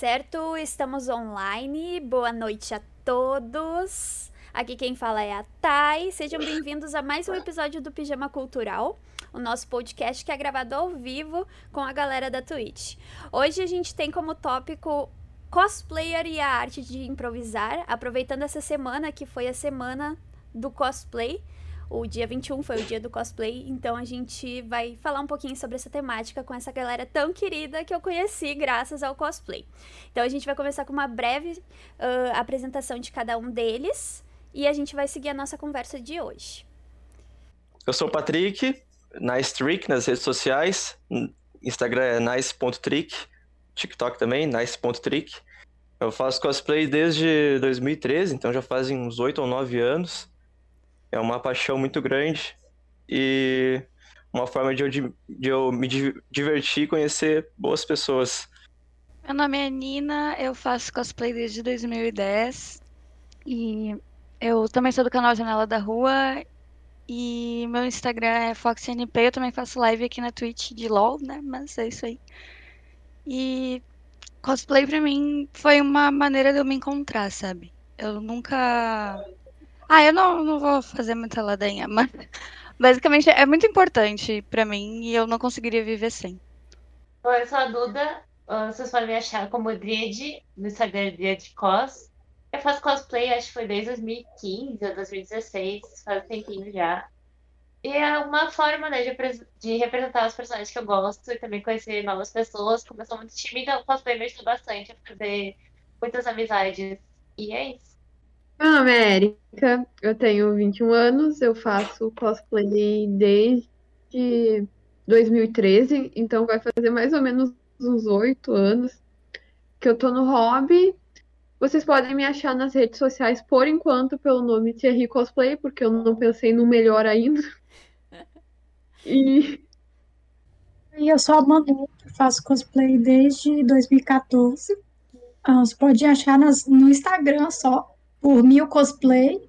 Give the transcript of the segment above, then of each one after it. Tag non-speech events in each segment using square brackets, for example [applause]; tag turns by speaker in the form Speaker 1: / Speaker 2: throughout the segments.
Speaker 1: certo? Estamos online. Boa noite a todos. Aqui quem fala é a Thay. Sejam bem-vindos a mais um episódio do Pijama Cultural, o nosso podcast que é gravado ao vivo com a galera da Twitch. Hoje a gente tem como tópico cosplayer e a arte de improvisar, aproveitando essa semana que foi a semana do cosplay. O dia 21 foi o dia do cosplay, então a gente vai falar um pouquinho sobre essa temática com essa galera tão querida que eu conheci graças ao cosplay. Então a gente vai começar com uma breve uh, apresentação de cada um deles e a gente vai seguir a nossa conversa de hoje.
Speaker 2: Eu sou o Patrick, NiceTrick nas redes sociais, Instagram é nice.trick, TikTok também, nice.trick. Eu faço cosplay desde 2013, então já fazem uns 8 ou 9 anos. É uma paixão muito grande e uma forma de eu, de eu me divertir e conhecer boas pessoas.
Speaker 3: Meu nome é Nina, eu faço cosplay desde 2010 e eu também sou do canal Janela da Rua e meu Instagram é FoxNP, eu também faço live aqui na Twitch de LOL, né? Mas é isso aí. E cosplay pra mim foi uma maneira de eu me encontrar, sabe? Eu nunca ah, eu não, não vou fazer muita ladainha, mas basicamente é muito importante para mim e eu não conseguiria viver sem.
Speaker 4: Oi, eu sou a Duda. Vocês podem me achar como Driad no Instagram Driad Cos. Eu faço cosplay, acho que foi desde 2015 ou 2016, faz um tempinho já. E é uma forma né, de, de, representar os personagens que eu gosto e também conhecer novas pessoas. Como eu sou muito tímida, o cosplay me ajuda bastante a fazer muitas amizades. E é isso.
Speaker 5: Meu nome é Erika, eu tenho 21 anos, eu faço cosplay desde 2013, então vai fazer mais ou menos uns 8 anos que eu tô no hobby. Vocês podem me achar nas redes sociais por enquanto pelo nome Thierry Cosplay, porque eu não pensei no melhor ainda. [laughs]
Speaker 6: E e eu sou a Manu, faço cosplay desde 2014. Ah, você pode achar nas, no Instagram só, por mil cosplay.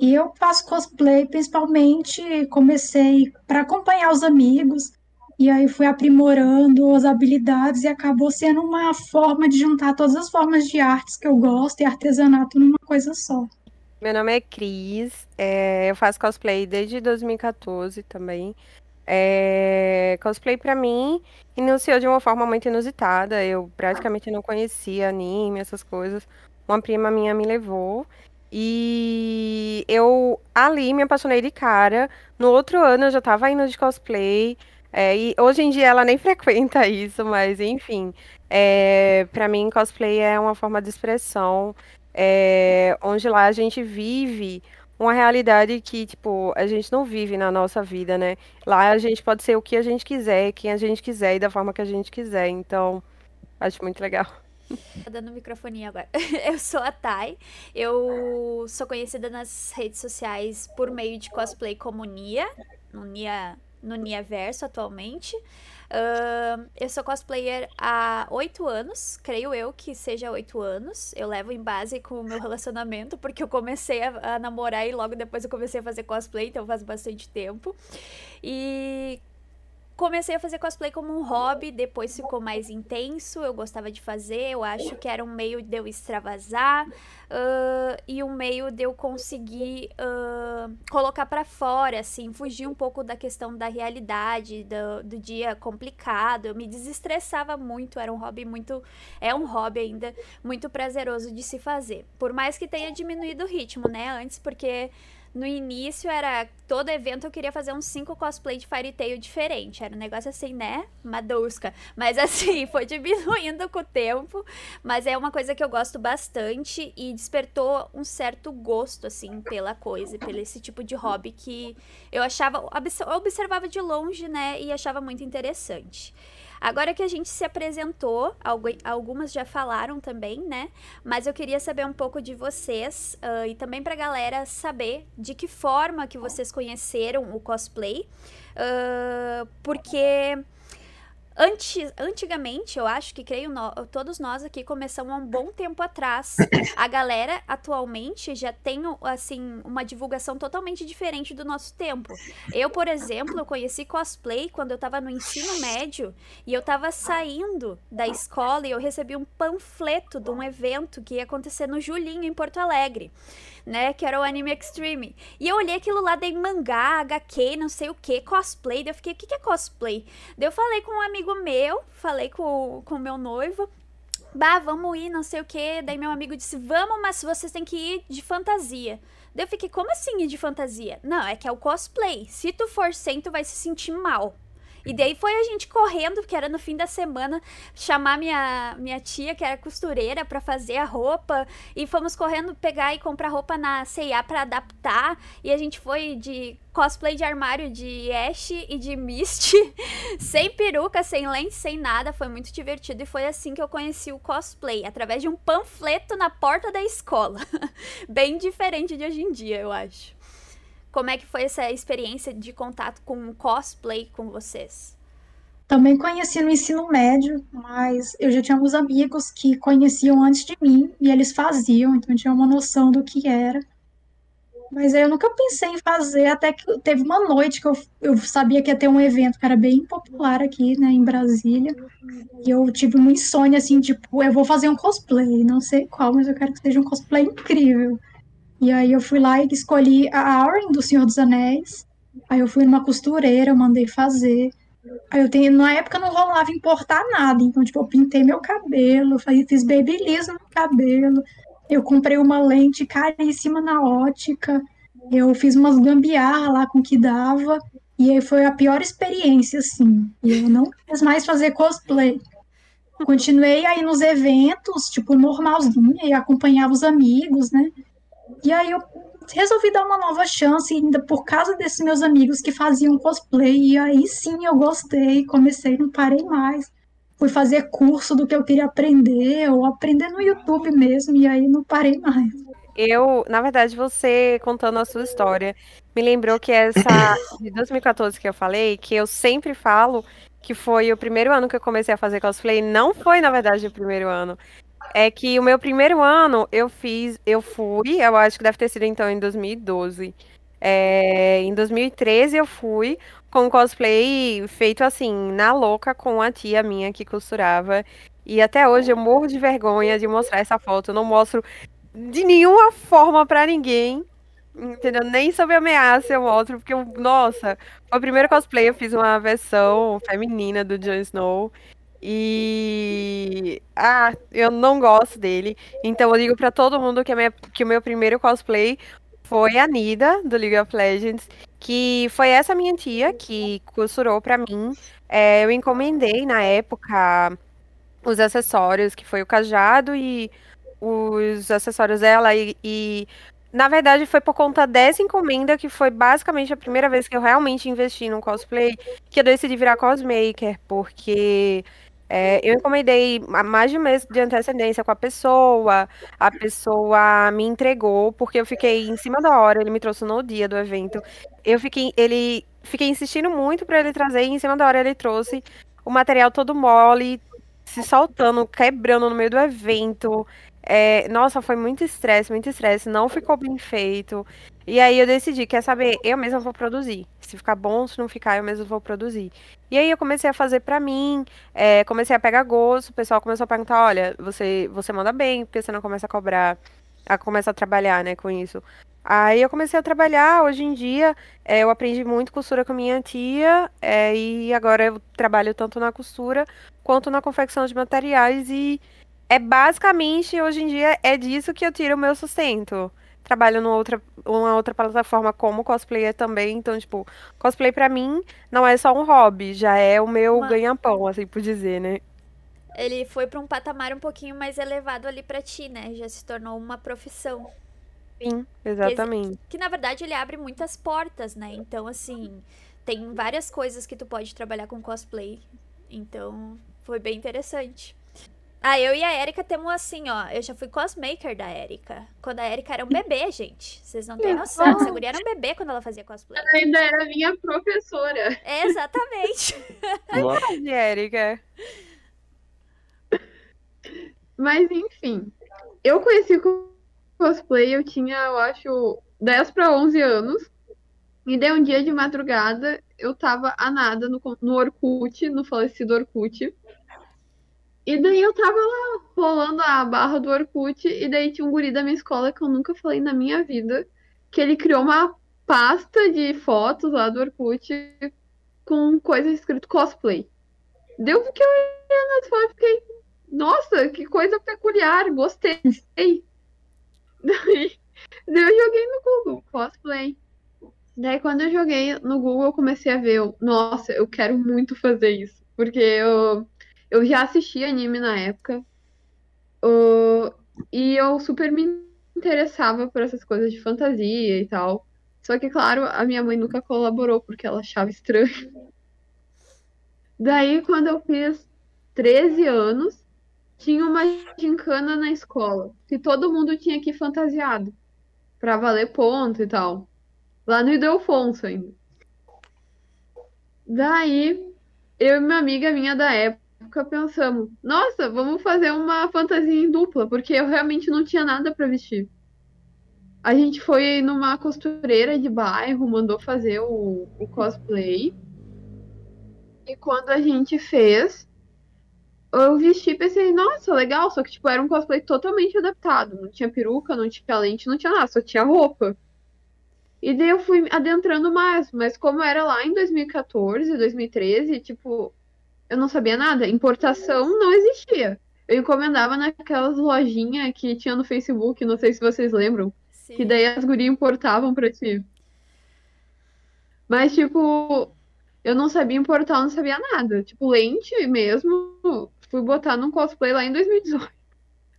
Speaker 6: E eu faço cosplay principalmente, comecei para acompanhar os amigos, e aí fui aprimorando as habilidades e acabou sendo uma forma de juntar todas as formas de artes que eu gosto e artesanato numa coisa só.
Speaker 7: Meu nome é Cris, é, eu faço cosplay desde 2014 também. É, cosplay para mim iniciou de uma forma muito inusitada. Eu praticamente não conhecia anime, essas coisas uma prima minha me levou. E eu ali me apaixonei de cara. No outro ano eu já tava indo de cosplay. É, e hoje em dia ela nem [laughs] frequenta isso, mas enfim. É, para mim, cosplay é uma forma de expressão. É, onde lá a gente vive uma realidade que, tipo, a gente não vive na nossa vida, né? Lá a gente pode ser o que a gente quiser, quem a gente quiser e da forma que a gente quiser. Então, acho muito legal.
Speaker 1: Tá dando microfone agora. [laughs] Eu sou a Thay. Eu sou conhecida nas redes sociais por meio de cosplay como Nia, no Nia, no Nia Verso atualmente. Uh, eu sou cosplayer há oito anos, creio eu que seja oito anos. Eu levo em base com o meu relacionamento, porque eu comecei a, a namorar e logo depois eu comecei a fazer cosplay, então faz bastante tempo. E comecei a fazer cosplay como um hobby, depois ficou mais intenso, eu gostava de fazer, eu acho que era um meio de eu extravasar uh, e um meio de eu conseguir uh, colocar para fora, assim, fugir um pouco da questão da realidade, do, do dia complicado, eu me desestressava muito, era um hobby muito, é um hobby ainda muito prazeroso de se fazer, por mais que tenha diminuído o ritmo, né, antes, porque no início era todo evento eu queria fazer uns cinco cosplay de Fairy Tail diferente. Era um negócio assim, né? Madusca. Mas [laughs] assim, foi diminuindo com o tempo. Mas é uma coisa que eu gosto bastante e despertou um certo gosto, assim, pela coisa, pelo esse tipo de hobby que eu achava, observava de longe, né? E achava muito interessante. Agora que a gente se apresentou, algumas já falaram também, né? Mas eu queria saber um pouco de vocês uh, e também pra galera saber de que forma que vocês conheceram o cosplay. Uh, porque Antes, antigamente, eu acho que creio no, todos nós aqui começamos há um bom tempo atrás. A galera atualmente já tem assim uma divulgação totalmente diferente do nosso tempo. Eu, por exemplo, conheci cosplay quando eu tava no ensino médio e eu tava saindo da escola e eu recebi um panfleto de um evento que ia acontecer no Julinho em Porto Alegre né? Que era o Anime Extreme. E eu olhei aquilo lá, dei mangá, HQ, não sei o que, cosplay. Daí eu fiquei, o que, que é cosplay? Daí eu falei com um amigo meu, falei com o meu noivo. Bah, vamos ir, não sei o que. Daí meu amigo disse, vamos, mas vocês têm que ir de fantasia. Daí eu fiquei, como assim ir de fantasia? Não, é que é o cosplay. Se tu for sem, tu vai se sentir mal. E daí foi a gente correndo, que era no fim da semana, chamar minha, minha tia, que era costureira, para fazer a roupa. E fomos correndo pegar e comprar roupa na C&A para adaptar. E a gente foi de cosplay de armário de Ash e de Misty, [laughs] sem peruca, sem lente, sem nada. Foi muito divertido e foi assim que eu conheci o cosplay, através de um panfleto na porta da escola. [laughs] Bem diferente de hoje em dia, eu acho. Como é que foi essa experiência de contato com cosplay com vocês?
Speaker 6: Também conheci no ensino médio, mas eu já tinha alguns amigos que conheciam antes de mim e eles faziam, então eu tinha uma noção do que era. Mas eu nunca pensei em fazer, até que teve uma noite que eu, eu sabia que ia ter um evento que era bem popular aqui, né, em Brasília. E eu tive uma insônia, assim, tipo, eu vou fazer um cosplay, não sei qual, mas eu quero que seja um cosplay incrível. E aí eu fui lá e escolhi a Auren do Senhor dos Anéis. Aí eu fui numa costureira, eu mandei fazer. Aí eu tenho, na época não rolava importar nada, então tipo, eu pintei meu cabelo, fiz babyliss no cabelo. Eu comprei uma lente caríssima na ótica. Eu fiz umas gambiarra lá com o que dava. E aí foi a pior experiência, assim. E eu não quis mais fazer cosplay. Continuei aí nos eventos, tipo, normalzinha, e acompanhava os amigos, né? E aí eu resolvi dar uma nova chance, ainda por causa desses meus amigos que faziam cosplay. E aí sim eu gostei, comecei, não parei mais. Fui fazer curso do que eu queria aprender, ou aprender no YouTube mesmo, e aí não parei mais.
Speaker 7: Eu, na verdade, você contando a sua história, me lembrou que essa [coughs] de 2014 que eu falei, que eu sempre falo que foi o primeiro ano que eu comecei a fazer cosplay, não foi, na verdade, o primeiro ano é que o meu primeiro ano eu fiz, eu fui, eu acho que deve ter sido então em 2012. É, em 2013 eu fui com cosplay feito assim, na louca, com a tia minha que costurava. E até hoje eu morro de vergonha de mostrar essa foto. Eu não mostro de nenhuma forma para ninguém. Entendeu? Nem sob ameaça eu mostro, porque, eu, nossa, o primeiro cosplay eu fiz uma versão feminina do Jon Snow. E. Ah, eu não gosto dele. Então eu digo para todo mundo que, minha... que o meu primeiro cosplay foi a Nida, do League of Legends. Que foi essa minha tia que costurou para mim. É, eu encomendei na época os acessórios, que foi o cajado e os acessórios dela. E, e na verdade, foi por conta dessa encomenda que foi basicamente a primeira vez que eu realmente investi num cosplay, que eu decidi virar cosmaker, porque é, eu encomendei mais de um mês de antecedência com a pessoa, a pessoa me entregou, porque eu fiquei em cima da hora, ele me trouxe no dia do evento. Eu fiquei, ele, fiquei insistindo muito para ele trazer, e em cima da hora ele trouxe o material todo mole, se soltando, quebrando no meio do evento. É, nossa, foi muito estresse, muito estresse, não ficou bem feito. E aí eu decidi, quer saber, eu mesma vou produzir. Se ficar bom, se não ficar, eu mesma vou produzir. E aí eu comecei a fazer para mim, é, comecei a pegar gosto, o pessoal começou a perguntar, olha, você, você manda bem, porque você não começa a cobrar, a começa a trabalhar, né, com isso. Aí eu comecei a trabalhar, hoje em dia é, eu aprendi muito costura com minha tia, é, e agora eu trabalho tanto na costura quanto na confecção de materiais, e é basicamente, hoje em dia, é disso que eu tiro o meu sustento trabalho numa outra, uma outra plataforma como cosplayer também. Então, tipo, cosplay para mim não é só um hobby, já é o meu uma... ganha-pão, assim por dizer, né?
Speaker 1: Ele foi para um patamar um pouquinho mais elevado ali para ti, né? Já se tornou uma profissão.
Speaker 7: Sim, exatamente.
Speaker 1: Que, que, na verdade ele abre muitas portas, né? Então, assim, tem várias coisas que tu pode trabalhar com cosplay. Então, foi bem interessante. Ah, eu e a Erika temos assim, ó. Eu já fui cosmaker da Erika. Quando a Erika era um bebê, gente. Vocês não têm noção. Essa guria era um bebê quando ela fazia cosplay.
Speaker 5: Ela ainda era minha professora.
Speaker 1: Exatamente. [laughs]
Speaker 2: Nossa,
Speaker 7: De Erika.
Speaker 5: Mas enfim, eu conheci o cosplay, eu tinha, eu acho, 10 para 11 anos. E daí um dia de madrugada, eu tava a nada no, no Orkut, no falecido Orkut. E daí eu tava lá rolando a barra do Orkut, e daí tinha um guri da minha escola que eu nunca falei na minha vida, que ele criou uma pasta de fotos lá do Orkut com coisa escrito cosplay. Deu que eu olhando as fotos, fiquei, nossa, que coisa peculiar, gostei. [laughs] Daí, daí eu joguei no Google, cosplay. Daí quando eu joguei no Google, eu comecei a ver, eu, nossa, eu quero muito fazer isso. Porque eu, eu já assisti anime na época. o- e eu super me interessava por essas coisas de fantasia e tal. Só que, claro, a minha mãe nunca colaborou porque ela achava estranho. [laughs] Daí, quando eu fiz 13 anos, tinha uma gincana na escola, que todo mundo tinha que ir fantasiado, pra valer ponto e tal. Lá no Ildefonso ainda. Daí, eu e uma amiga minha da época pensamos, nossa, vamos fazer uma fantasia em dupla, porque eu realmente não tinha nada pra vestir. A gente foi numa costureira de bairro, mandou fazer o, o cosplay. E quando a gente fez, eu vesti e pensei, nossa, legal, só que tipo, era um cosplay totalmente adaptado. Não tinha peruca, não tinha lente, não tinha nada, só tinha roupa. E daí eu fui adentrando mais, mas como era lá em 2014, 2013, tipo, eu não sabia nada. Importação não existia. Eu encomendava naquelas lojinhas que tinha no Facebook, não sei se vocês lembram,
Speaker 1: Sim.
Speaker 5: que daí as gurias importavam pra ti. Mas, tipo, eu não sabia importar, eu não sabia nada. Tipo, lente mesmo, fui botar num cosplay lá em 2018.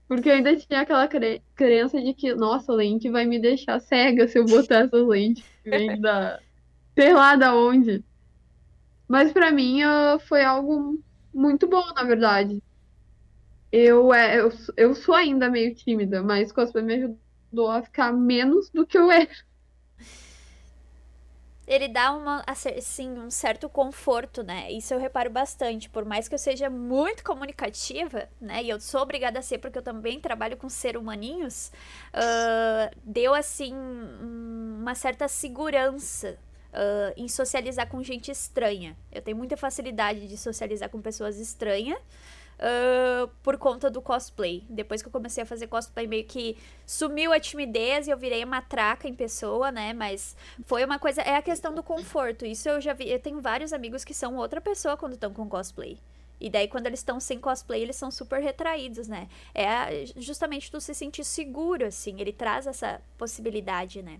Speaker 5: Porque eu ainda tinha aquela cre- crença de que, nossa, lente vai me deixar cega se eu botar essas lentes que vem da. sei lá da onde. Mas pra mim ah, foi algo muito bom, na verdade. Eu, é, eu, eu sou ainda meio tímida, mas cosplay me ajudou a ficar menos do que eu era.
Speaker 1: Ele dá uma, assim, um certo conforto, né? Isso eu reparo bastante. Por mais que eu seja muito comunicativa, né? E eu sou obrigada a ser porque eu também trabalho com ser humaninhos, ah, deu, assim, um- uma certa segurança ah, em socializar com gente estranha. Eu tenho muita facilidade de socializar com pessoas estranhas. ah, por conta do cosplay. Depois que eu comecei a fazer cosplay, meio que sumiu a timidez e eu virei matraca em pessoa, né? Mas foi uma coisa. É a questão do conforto. Isso eu já vi. Eu tenho vários amigos que são outra pessoa quando estão com cosplay. E daí, quando eles estão sem cosplay, eles são super retraídos, né? É justamente tu se sentir seguro, assim. Ele traz essa possibilidade, né?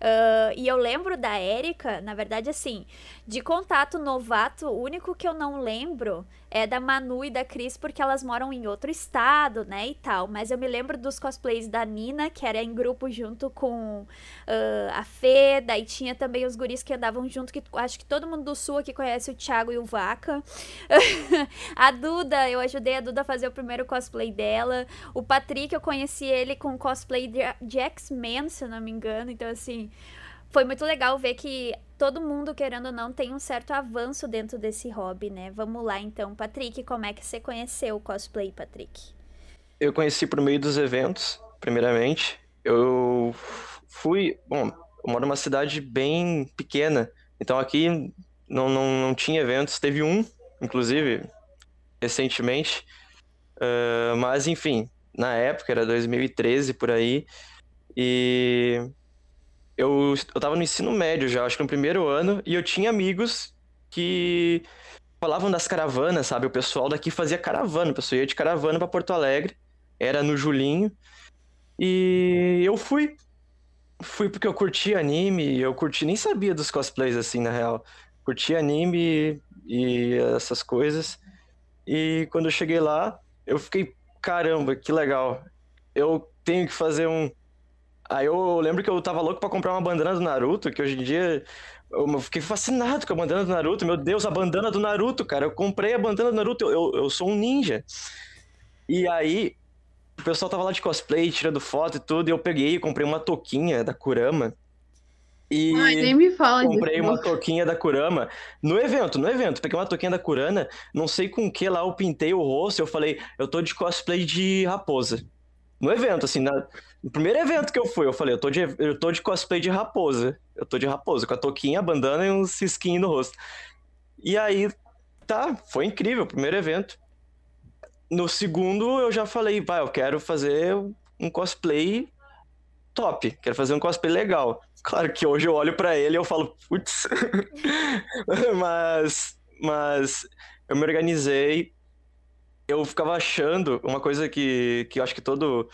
Speaker 1: Ah, e eu lembro da Erika, na verdade, assim, de contato novato, o único que eu não lembro é da Manu e da Cris, porque elas moram em outro estado, né, e tal. Mas eu me lembro dos cosplays da Nina, que era em grupo junto com ah, a Fê, daí tinha também os guris que andavam junto, que acho que todo mundo do sul aqui conhece o Thiago e o Vaca. [laughs] a Duda, eu ajudei a Duda a fazer o primeiro cosplay dela. O Patrick, eu conheci ele com cosplay de, de X-Men, se não me engano. Então, assim, foi muito legal ver que todo mundo, querendo ou não, tem um certo avanço dentro desse hobby, né? Vamos lá, então. Patrick, como é que você conheceu o cosplay, Patrick?
Speaker 2: Eu conheci por meio dos eventos, primeiramente. Eu fui. Bom, eu moro numa cidade bem pequena, então aqui não, não, não tinha eventos. Teve um, inclusive, recentemente. Ah, mas, enfim, na época, era 2013 por aí. E eu, eu tava no ensino médio já, acho que no primeiro ano, e eu tinha amigos que falavam das caravanas, sabe? O pessoal daqui fazia caravana, o pessoal ia de caravana pra Porto Alegre, era no Julinho, e eu fui. Fui porque eu curti anime, eu curti, nem sabia dos cosplays assim, na real. Curti anime e essas coisas. E quando eu cheguei lá, eu fiquei, caramba, que legal. Eu tenho que fazer um. Aí eu lembro que eu tava louco pra comprar uma bandana do Naruto, que hoje em dia eu fiquei fascinado com a bandana do Naruto. Meu Deus, a bandana do Naruto, cara. Eu comprei a bandana do Naruto, eu, eu, eu sou um ninja. E aí, o pessoal tava lá de cosplay, tirando foto e tudo, e eu peguei e comprei uma touquinha da Kurama. E
Speaker 5: Ai, nem me fala
Speaker 2: comprei
Speaker 5: disso.
Speaker 2: uma touquinha da Kurama no evento, no evento. Peguei uma touquinha da Kurama, não sei com que lá eu pintei o rosto, eu falei, eu tô de cosplay de raposa. No evento, assim, na- no primeiro evento que eu fui, eu falei, eu tô, de, eu tô de cosplay de raposa. Eu tô de raposa, com a touquinha, a bandana e uns cisquinhos no rosto. E aí, tá, foi incrível, o primeiro evento. No segundo, eu já falei, vai, eu quero fazer um cosplay top, quero fazer um cosplay legal. Claro que hoje eu olho pra ele e eu falo, putz. [laughs] mas, mas eu me organizei. Eu ficava achando uma coisa que, que eu acho que todo,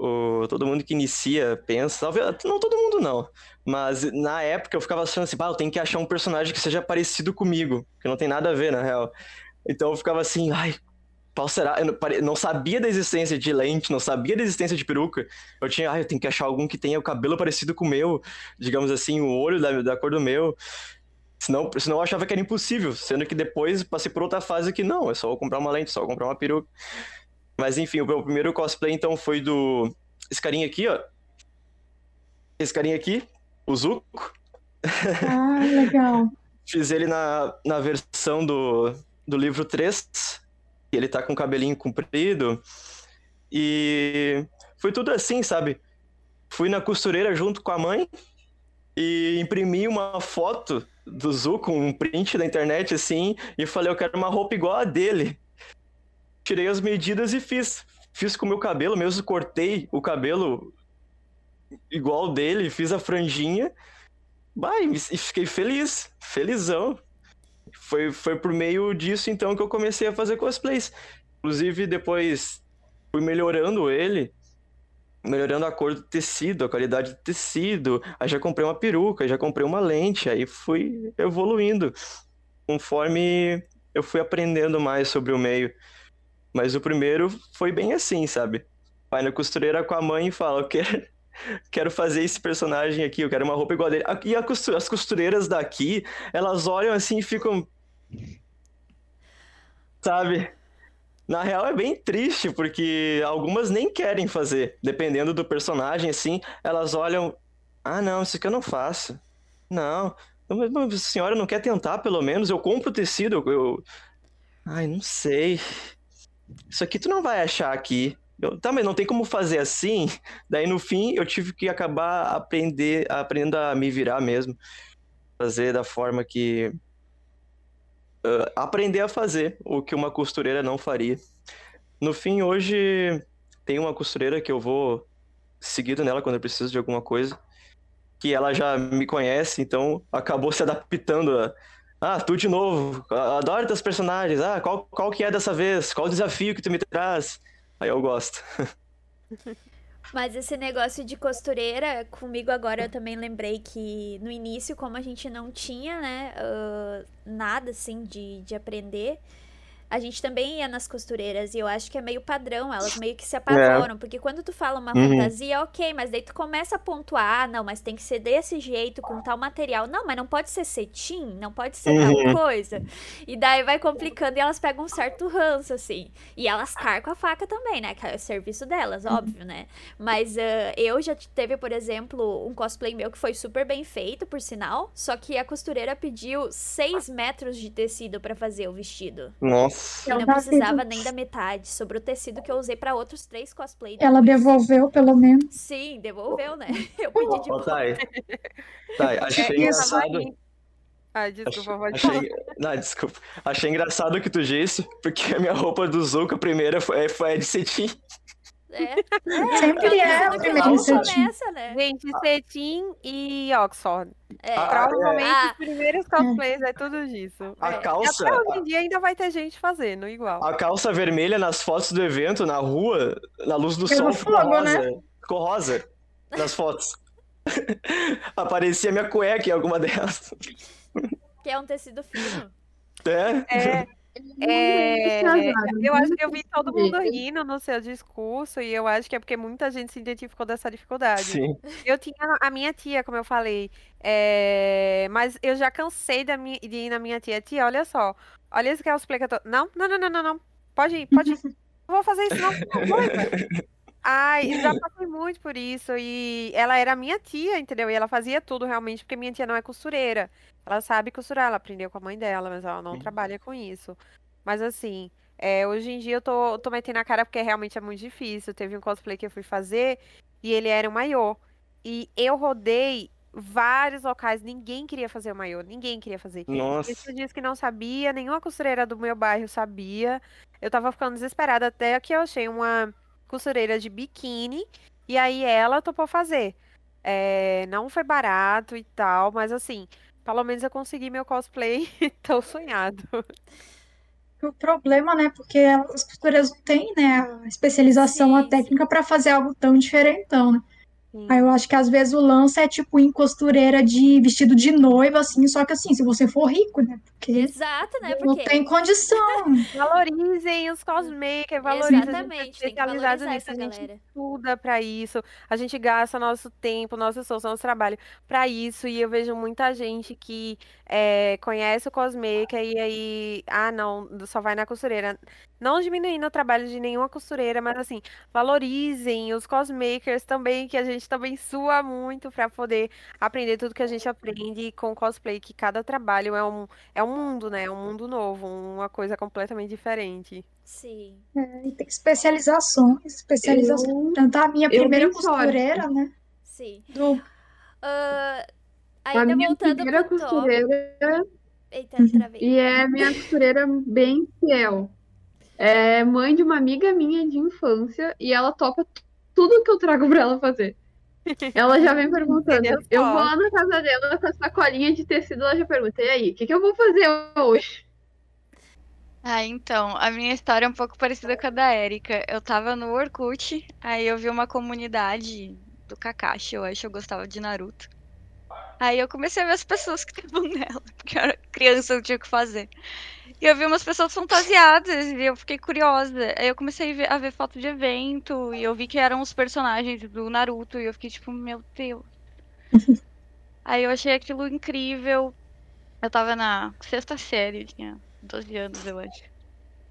Speaker 2: o, todo mundo que inicia pensa, talvez, não todo mundo não, mas na época eu ficava achando assim, pá, eu tenho que achar um personagem que seja parecido comigo, que não tem nada a ver, na real. Então eu ficava assim, ai, qual será? Eu não, sabia da existência de lente, não sabia da existência de peruca. Eu tinha, ai, eu tenho que achar algum que tenha o cabelo parecido com o meu, digamos assim, o olho da, da cor do meu. Senão, senão eu achava que era impossível, sendo que depois passei por outra fase que não, é só comprar uma lente, só comprar uma peruca. Mas enfim, o meu primeiro cosplay então foi do. Esse carinha aqui, ó. Esse carinha aqui, o Zuko.
Speaker 6: Ah, [laughs] legal.
Speaker 2: Fiz ele na, na versão do, do livro 3. e Ele tá com o cabelinho comprido. E foi tudo assim, sabe? Fui na costureira junto com a mãe e imprimi uma foto do Zuko, um print da internet assim, e falei, eu quero uma roupa igual a dele. Tirei as medidas e fiz. Fiz com o meu cabelo mesmo, cortei o cabelo igual dele, fiz a franjinha. Bah, e fiquei feliz, felizão. Foi, foi por meio disso então que eu comecei a fazer cosplays. Inclusive depois fui melhorando ele, melhorando a cor do tecido, a qualidade do tecido. Aí já comprei uma peruca, já comprei uma lente, aí fui evoluindo conforme eu fui aprendendo mais sobre o meio. Mas o primeiro foi bem assim, sabe? Vai na costureira com a mãe e fala, eu quero, [laughs] quero fazer esse personagem aqui, eu quero uma roupa igual a dele. E a as costureiras daqui, elas olham assim e ficam. Sabe? Na real é bem triste, porque algumas nem querem fazer. Dependendo do personagem, assim, elas olham. Ah, não, isso aqui eu não faço. Não. A senhora não quer tentar, pelo menos? Eu compro tecido, eu- Ai, não sei. Isso aqui tu não vai achar aqui. Eu, mas não tem como fazer assim. [laughs] Daí no fim eu tive que acabar aprender, aprendendo a me virar mesmo, fazer da forma que ah, aprender a fazer o que uma costureira não faria. No fim hoje tem uma costureira que eu vou seguido nela quando eu preciso de alguma coisa, que ela já me conhece, então acabou se adaptando a ah, tu de novo, a- adoro teus personagens. Ah, qual, qual que é dessa vez? Qual o desafio que tu me traz? Aí eu gosto. [laughs]
Speaker 1: Mas esse negócio de costureira, comigo agora eu também lembrei que no início, como a gente não tinha, né, ah, nada assim de, de aprender, a gente também ia nas costureiras e eu acho que é meio padrão, elas meio que se apavoram, porque quando tu fala uma
Speaker 2: Uhum.
Speaker 1: fantasia, ok, mas daí tu começa a pontuar, ah, não, mas tem que ser desse jeito, com tal material. Não, mas não pode ser cetim, não pode ser
Speaker 2: Uhum.
Speaker 1: tal coisa. E daí vai complicando e elas pegam um certo ranço, assim. E elas carcam a faca também, né? Que é o serviço delas, óbvio, né? Mas ah, eu já teve, por exemplo, um cosplay meu que foi super bem feito, por sinal. Só que a costureira pediu 6 metros de tecido pra fazer o vestido.
Speaker 2: Nossa.
Speaker 6: Eu
Speaker 1: não precisava nem da metade. Sobrou tecido que eu usei pra outros três cosplays.
Speaker 6: Ela
Speaker 1: depois.
Speaker 6: devolveu, pelo menos.
Speaker 1: Sim, devolveu, né? [laughs] Eu pedi de volta.
Speaker 2: Thay. Thay, [laughs] achei
Speaker 7: É,
Speaker 2: engraçado.
Speaker 7: Ai, desculpa, pode
Speaker 2: Achei...
Speaker 7: falar.
Speaker 2: Não, desculpa. Achei engraçado o que tu disse, porque a minha roupa do Zuko, a primeira, foi, foi a de cetim. [laughs]
Speaker 1: É.
Speaker 6: Sempre é
Speaker 1: que
Speaker 6: primeira
Speaker 1: logo
Speaker 6: de cetim.
Speaker 1: começa, né?
Speaker 7: Gente, cetim e Oxford.
Speaker 1: É.
Speaker 2: Ah,
Speaker 7: Provavelmente
Speaker 1: Ah.
Speaker 7: os primeiros cosplays é tudo disso.
Speaker 2: A
Speaker 1: É.
Speaker 2: calça,
Speaker 7: Até hoje em dia ainda vai ter gente fazendo igual.
Speaker 2: a calça vermelha nas fotos do evento, na rua, na luz do
Speaker 6: Pelo
Speaker 2: sol, ficou
Speaker 6: fogo,
Speaker 2: rosa.
Speaker 6: né?
Speaker 2: Ficou rosa nas fotos. [laughs] Aparecia minha cueca em alguma [laughs] delas.
Speaker 1: Que é um tecido fino.
Speaker 2: É?
Speaker 7: É, é, eu acho que eu vi todo mundo rindo no seu discurso e eu acho que é porque muita gente se identificou dessa dificuldade.
Speaker 2: Sim.
Speaker 7: Eu tinha a minha tia, como eu falei, é, mas eu já cansei da minha- de ir na minha tia. Tia, olha só, olha esse que eu tô... Não, não, não, não, não, não. Pode ir, pode ir. [laughs] vou fazer isso não. não vou. Ai, já [laughs] passei muito por isso. E ela era minha tia, entendeu? E ela fazia tudo realmente, porque minha tia não é costureira. Ela sabe costurar, ela aprendeu com a mãe dela, mas ela não trabalha com isso. Mas assim, é, hoje em dia eu tô, tô metendo a cara porque realmente é muito difícil. Teve um cosplay que eu fui fazer e ele era um maiô. E eu rodei vários locais, ninguém queria fazer o maiô, ninguém queria fazer.
Speaker 2: Nossa.
Speaker 7: Isso disse que não sabia, nenhuma costureira do meu bairro sabia. Eu tava ficando desesperada até que eu achei uma costureira de biquíni e aí ela topou fazer. É, não foi barato e tal, mas assim, pelo menos eu consegui meu cosplay [laughs] tão sonhado.
Speaker 6: O problema, né? Porque as costureiras não têm, né, a especialização, a
Speaker 1: Sim,
Speaker 6: técnica para fazer algo tão diferentão, né?
Speaker 7: Sim.
Speaker 6: Aí eu acho que às vezes o lance é tipo em costureira de vestido de noiva, assim, só que assim, se você for rico, né? Porque
Speaker 1: Exato, né?
Speaker 6: não
Speaker 1: Porque
Speaker 6: tem condição. [laughs]
Speaker 7: Valorizem os cosmakers, valorizem os
Speaker 1: Exatamente, tem que
Speaker 7: especializados
Speaker 1: valorizar
Speaker 7: nisso. A gente
Speaker 1: galera.
Speaker 7: estuda pra isso, a gente gasta nosso tempo, nosso esforço, nosso trabalho pra isso. E eu vejo muita gente que é, conhece o cosmaker e aí, ah, não, só vai na costureira. Não diminuindo o trabalho de nenhuma costureira, mas assim, valorizem os cosmakers também, que a gente também sua muito pra poder aprender tudo que a gente aprende com cosplay, que cada trabalho é um, é um mundo, né? É um mundo novo, uma coisa completamente diferente.
Speaker 1: Sim.
Speaker 6: É, e tem especializações, especialização.
Speaker 5: Eu,
Speaker 6: Tanto a minha primeira
Speaker 5: dei sorte.
Speaker 6: costureira, né?
Speaker 1: Sim.
Speaker 6: Do,
Speaker 1: Ah,
Speaker 5: a
Speaker 1: ainda
Speaker 5: minha
Speaker 1: voltando
Speaker 5: primeira
Speaker 1: pro top.
Speaker 5: costureira
Speaker 1: Eita, travei.
Speaker 5: e é minha costureira bem fiel. É mãe de uma amiga minha de infância e ela topa tudo que eu trago pra ela fazer. Ela já vem perguntando. Eu vou lá na casa dela com a sacolinha de tecido, ela já pergunta: e aí, o que, que eu vou fazer hoje?
Speaker 3: Ah, então, a minha história é um pouco parecida com a da Erika. Eu tava no Orkut, aí eu vi uma comunidade do Kakashi, eu acho, eu gostava de Naruto. Aí eu comecei a ver as pessoas que estavam [laughs] nela, porque eu era criança, eu tinha o que fazer. E eu vi umas pessoas fantasiadas e eu fiquei curiosa. Aí eu comecei a ver, a ver foto de evento e eu vi que eram os personagens do Naruto e eu fiquei tipo, meu Deus. [laughs] Aí eu achei aquilo incrível. Eu tava na sexta série, tinha 12 anos, eu acho.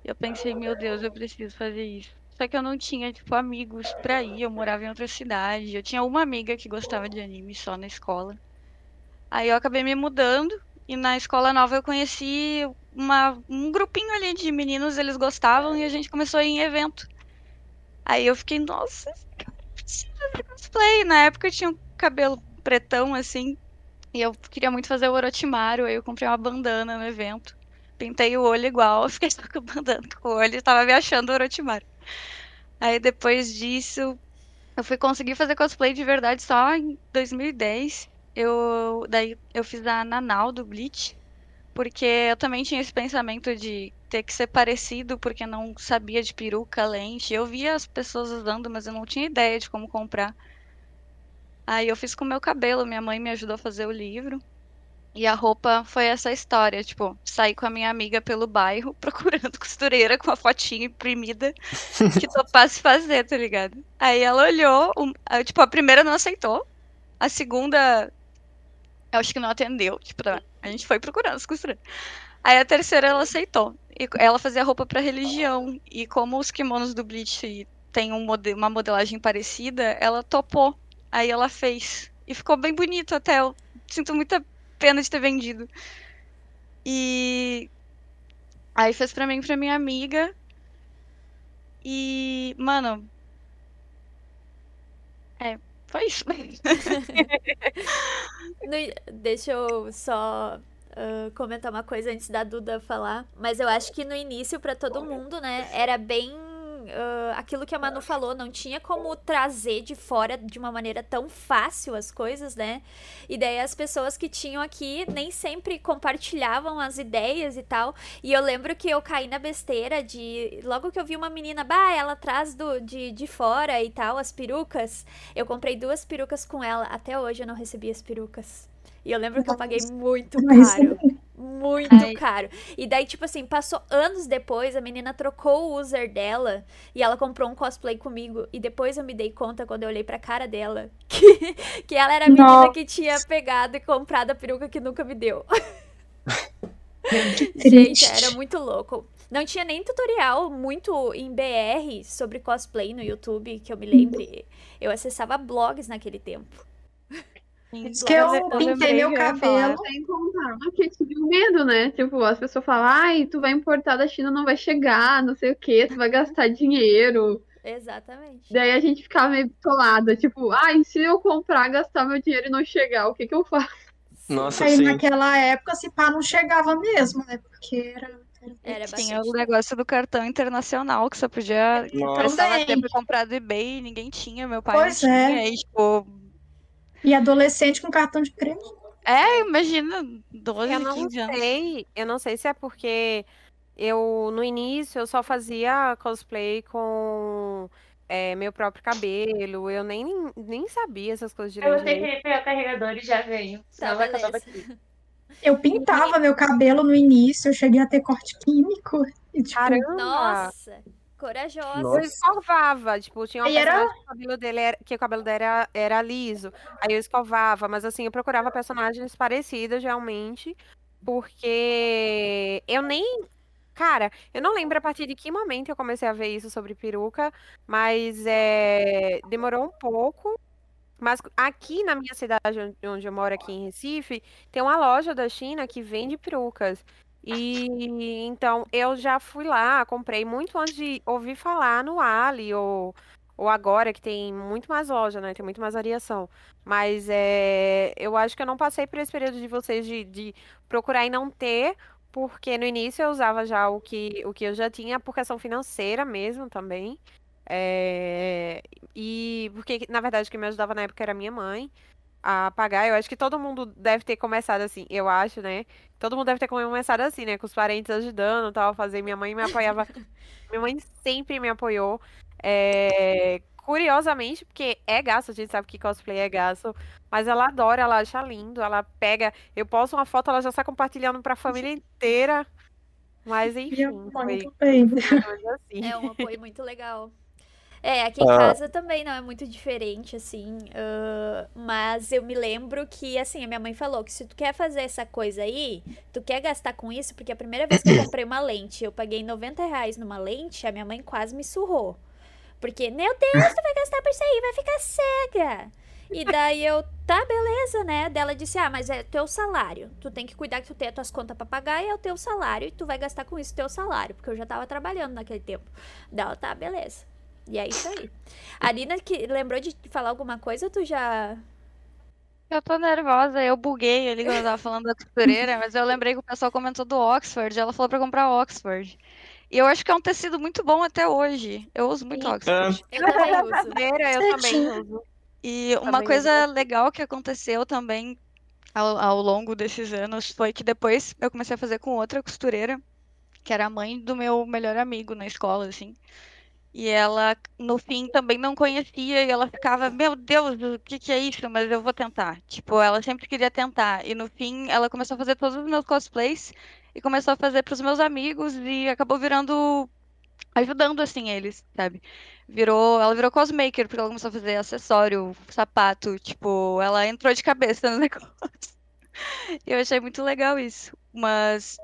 Speaker 3: E eu pensei, meu Deus, eu preciso fazer isso. Só que eu não tinha, tipo, amigos pra ir, eu morava em outra cidade. Eu tinha uma amiga que gostava de anime só na escola. Aí eu acabei me mudando e na escola nova eu conheci uma, um grupinho ali de meninos, eles gostavam e a gente começou a ir em evento. Aí eu fiquei, nossa, preciso fazer cosplay. Na época eu tinha um cabelo pretão assim, e eu queria muito fazer o Orochimaru, aí eu comprei uma bandana no evento. Pintei o olho igual, [laughs] fiquei só com bandana com o olho e tava me achando o Orochimaru. Aí depois disso, eu fui conseguir fazer cosplay de verdade só em 2010. Eu, daí eu fiz a Nanau do Bleach, porque eu também tinha esse pensamento de ter que ser parecido, porque não sabia de peruca, lente. Eu via as pessoas usando, mas eu não tinha ideia de como comprar. Aí eu fiz com o meu cabelo, minha mãe me ajudou a fazer o livro. E a roupa foi essa história, tipo, saí com a minha amiga pelo bairro [laughs] procurando costureira com a fotinha imprimida que topasse [laughs] fazer, tá ligado? Aí ela olhou, um- tipo, a primeira não aceitou, a segunda eu acho que não atendeu, tipo, a gente foi procurando as costureiras. Aí a terceira ela aceitou. E ela fazia roupa pra religião. E como os kimonos do Bleach têm um uma modelagem parecida, ela topou. Aí ela fez. E ficou bem bonito até. Eu sinto muita pena de ter vendido. E aí fez pra mim pra minha amiga. E, mano. É, foi isso. [laughs]
Speaker 1: No- deixa eu só ah, comentar uma coisa antes da Duda falar. Mas eu acho que no início, pra todo mundo, né, era bem. Ah, aquilo que a Manu falou, não tinha como trazer de fora de uma maneira tão fácil as coisas, né? E daí as pessoas que tinham aqui nem sempre compartilhavam as ideias e tal. E eu lembro que eu caí na besteira de. Logo que eu vi uma menina, bah, ela traz do, de, de fora e tal, as perucas. Eu comprei duas perucas com ela. Até hoje eu não recebi as perucas. E eu lembro que eu paguei muito caro. [laughs] Muito
Speaker 3: Ai.
Speaker 1: caro. E daí, tipo assim, passou anos depois, a menina trocou o user dela e ela comprou um cosplay comigo. E depois eu me dei conta, quando eu olhei pra cara dela, [laughs] que, que ela era a menina
Speaker 6: Nossa.
Speaker 1: que tinha pegado e comprado a peruca que nunca me deu. [laughs] Gente, era muito louco. Não tinha nem tutorial muito em BR sobre cosplay no YouTube, que eu me lembre. Eu acessava blogs naquele tempo.
Speaker 6: Diz que eu
Speaker 3: Eu
Speaker 6: pintei meu
Speaker 3: que eu
Speaker 6: cabelo.
Speaker 5: Sem contar que tive medo, né? Tipo, as pessoas falam, ai, tu vai importar da China, não vai chegar, não sei o quê, tu vai gastar dinheiro.
Speaker 1: Exatamente.
Speaker 5: Daí a gente ficava meio bitolada, tipo, ai, se eu comprar, gastar meu dinheiro e não chegar, o que que eu faço?
Speaker 2: Nossa,
Speaker 6: Aí
Speaker 2: sim.
Speaker 6: naquela época, se pá, não chegava mesmo, né? Porque era.
Speaker 1: Era
Speaker 3: Tinha o negócio do cartão internacional que só podia
Speaker 2: Nossa.
Speaker 3: precisava ter
Speaker 6: Também.
Speaker 3: comprado eBay e ninguém tinha, meu pai
Speaker 6: Pois
Speaker 3: não
Speaker 6: é.
Speaker 3: tinha. E, tipo,
Speaker 6: E adolescente com cartão de crédito.
Speaker 3: é, imagina, 12,
Speaker 7: Eu não
Speaker 3: 15 anos.
Speaker 7: sei, eu não sei se é porque eu, no início, eu só fazia cosplay com é, meu próprio cabelo, eu nem, nem sabia essas coisas
Speaker 4: Eu
Speaker 7: direito.
Speaker 4: vou ter que pegar o carregador e já venho.
Speaker 1: Tá,
Speaker 4: Senão vai acabar
Speaker 1: beleza.
Speaker 4: aqui.
Speaker 6: Eu pintava meu cabelo no início, eu cheguei a ter corte químico. E, tipo,
Speaker 7: Caramba!
Speaker 1: Nossa, corajosa.
Speaker 7: Eu
Speaker 2: Nossa.
Speaker 7: escovava, tipo, tinha uma
Speaker 6: era-
Speaker 7: que o cabelo dele era, que o cabelo dele era, era liso. Aí eu escovava, mas assim, eu procurava personagens parecidas realmente, porque eu nem. Cara, eu não lembro a partir de que momento eu comecei a ver isso sobre peruca, mas é, demorou um pouco. Mas aqui na minha cidade, onde- onde eu moro, aqui em Recife, tem uma loja da China que vende perucas. E [laughs] então eu já fui lá, comprei muito antes de ouvir falar no Ali ou, ou agora, que tem muito mais loja, né? Tem muito mais variação. Mas é, eu acho que eu não passei por esse período de vocês de, de procurar e não ter, porque no início eu usava já o que, o que eu já tinha por questão financeira mesmo também. É, e porque, na verdade, quem me ajudava na época era minha mãe a pagar. Eu acho que todo mundo deve ter começado assim, eu acho, né? Todo mundo deve ter começado assim, né? Com os parentes ajudando, tal, a fazer. Minha mãe me apoiava. [laughs] Minha mãe sempre me apoiou. É, Curiosamente, porque é gasto, a gente sabe que cosplay é gasto, mas ela adora, ela acha lindo, ela pega. Eu posto uma foto, ela já sai compartilhando pra família inteira. Mas enfim,
Speaker 6: eu
Speaker 7: foi
Speaker 6: muito bem.
Speaker 7: assim.
Speaker 1: É um apoio muito legal. É, aqui em
Speaker 2: Ah.
Speaker 1: casa também não é muito diferente, assim. ah, mas eu me lembro que, assim, a minha mãe falou que se tu quer fazer essa coisa aí, tu quer gastar com isso, porque a primeira vez que eu comprei uma lente, eu paguei 90 reais numa lente, a minha mãe quase me surrou. Porque, meu Deus, tu vai gastar por isso aí, vai ficar cega. E daí eu, tá, beleza, né? Dela disse, ah, mas é teu salário. Tu tem que cuidar que tu tem as tuas contas pra pagar e é o teu salário. E tu vai gastar com isso teu salário. Porque eu já tava trabalhando naquele tempo. Dela, tá, beleza. E é isso aí. A Nina que lembrou de falar alguma coisa, ou tu já.
Speaker 3: Eu tô nervosa, eu buguei ali quando eu tava falando da costureira, mas eu lembrei que o pessoal comentou do Oxford, ela falou pra comprar Oxford. E eu acho que é um tecido muito bom até hoje. Eu uso muito
Speaker 1: Sim.
Speaker 3: Oxford.
Speaker 1: Eu também uso.
Speaker 7: Eu também uso.
Speaker 3: E uma
Speaker 7: Também
Speaker 3: coisa legal que aconteceu também ao, ao longo desses anos foi que depois eu comecei a fazer com outra costureira, que era a mãe do meu melhor amigo na escola, assim. E ela, no fim, também não conhecia e ela ficava, meu Deus, o que que é isso? Mas eu vou tentar. Tipo, ela sempre queria tentar. E no fim, ela começou a fazer todos os meus cosplays e começou a fazer pros meus amigos e acabou virando, ajudando, assim, eles, sabe? Virou, ela virou cosmaker, porque ela começou a fazer acessório, sapato, tipo, ela entrou de cabeça no [laughs] negócio. Eu achei muito legal isso. Mas,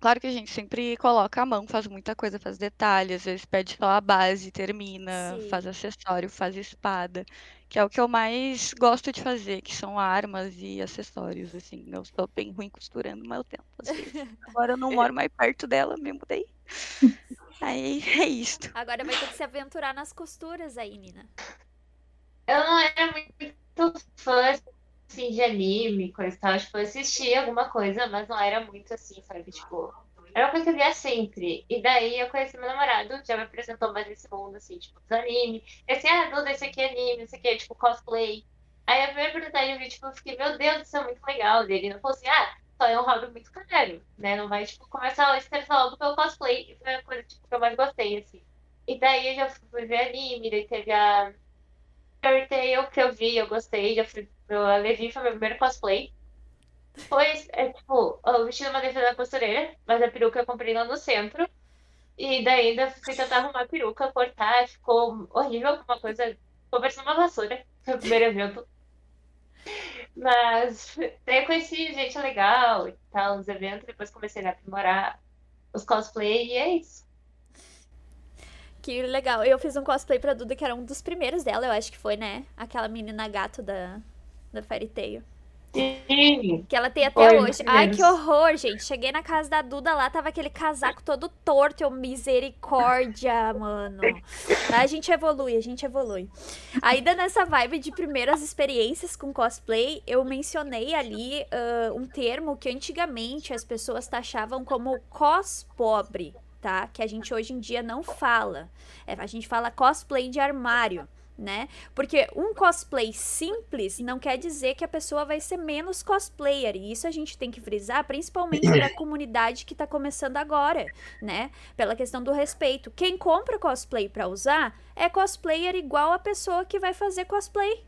Speaker 3: claro que a gente sempre coloca a mão, faz muita coisa, faz detalhes, às vezes pede só a base, termina,
Speaker 1: Sim.
Speaker 3: faz acessório, faz espada, que é o que eu mais gosto de fazer, que são armas e acessórios, assim. Eu sou bem ruim costurando, mas eu tento, às vezes. Agora eu não [laughs] moro mais perto dela, me mudei. Aí é isto.
Speaker 1: Agora vai ter que se aventurar nas costuras aí, Nina.
Speaker 4: Eu não era muito fã assim, de anime, coisa e tal. Tipo, eu assistia alguma coisa, mas não era muito assim, sabe? Tipo, era uma coisa que eu via sempre. E daí eu conheci meu namorado, já me apresentou mais esse mundo, assim, tipo, dos anime. Assim, ah, Duda, esse aqui é anime, esse aqui é tipo cosplay. Aí a primeira oportunidade eu vi, tipo, eu fiquei, meu Deus, isso é muito legal dele. Não falou assim, ah, só é um hobby muito caro, né? Não vai, tipo, começar a estressar logo pelo cosplay. Foi a coisa tipo, que eu mais gostei, assim. E daí eu já fui ver anime, daí teve a Fairy Tail que eu vi, eu gostei, já fui a Levi foi meu primeiro cosplay. Foi, é, tipo, o vestido é uma defesa da costureira, mas a peruca eu comprei lá no centro. E daí ainda fui tentar arrumar a peruca, cortar, ficou horrível, uma coisa. Ficou parecendo uma vassoura, [laughs] foi o primeiro evento. Mas daí eu conheci gente legal e tal, nos eventos, depois comecei a aprimorar. os cosplay e é isso.
Speaker 1: Que legal. Eu fiz um cosplay pra Duda que era um dos primeiros dela, eu acho que foi, né? Aquela menina gato da, da Fairy Tail.
Speaker 4: Sim.
Speaker 1: Que ela tem até hoje. Ai, que horror, gente. Cheguei na casa da Duda lá, tava aquele casaco todo torto. Eu, misericórdia, mano. A gente evolui, a gente evolui. Ainda nessa vibe de primeiras experiências com cosplay, eu mencionei ali ah, um termo que antigamente as pessoas taxavam como cospobre, tá? Que a gente hoje em dia não fala. É, a gente fala cosplay de armário. Né? Porque um cosplay simples não quer dizer que a pessoa vai ser menos cosplayer. E isso a gente tem que frisar, principalmente para a [coughs] comunidade que tá começando agora, né? Pela questão do respeito. Quem compra cosplay para usar é cosplayer igual a pessoa que vai fazer cosplay.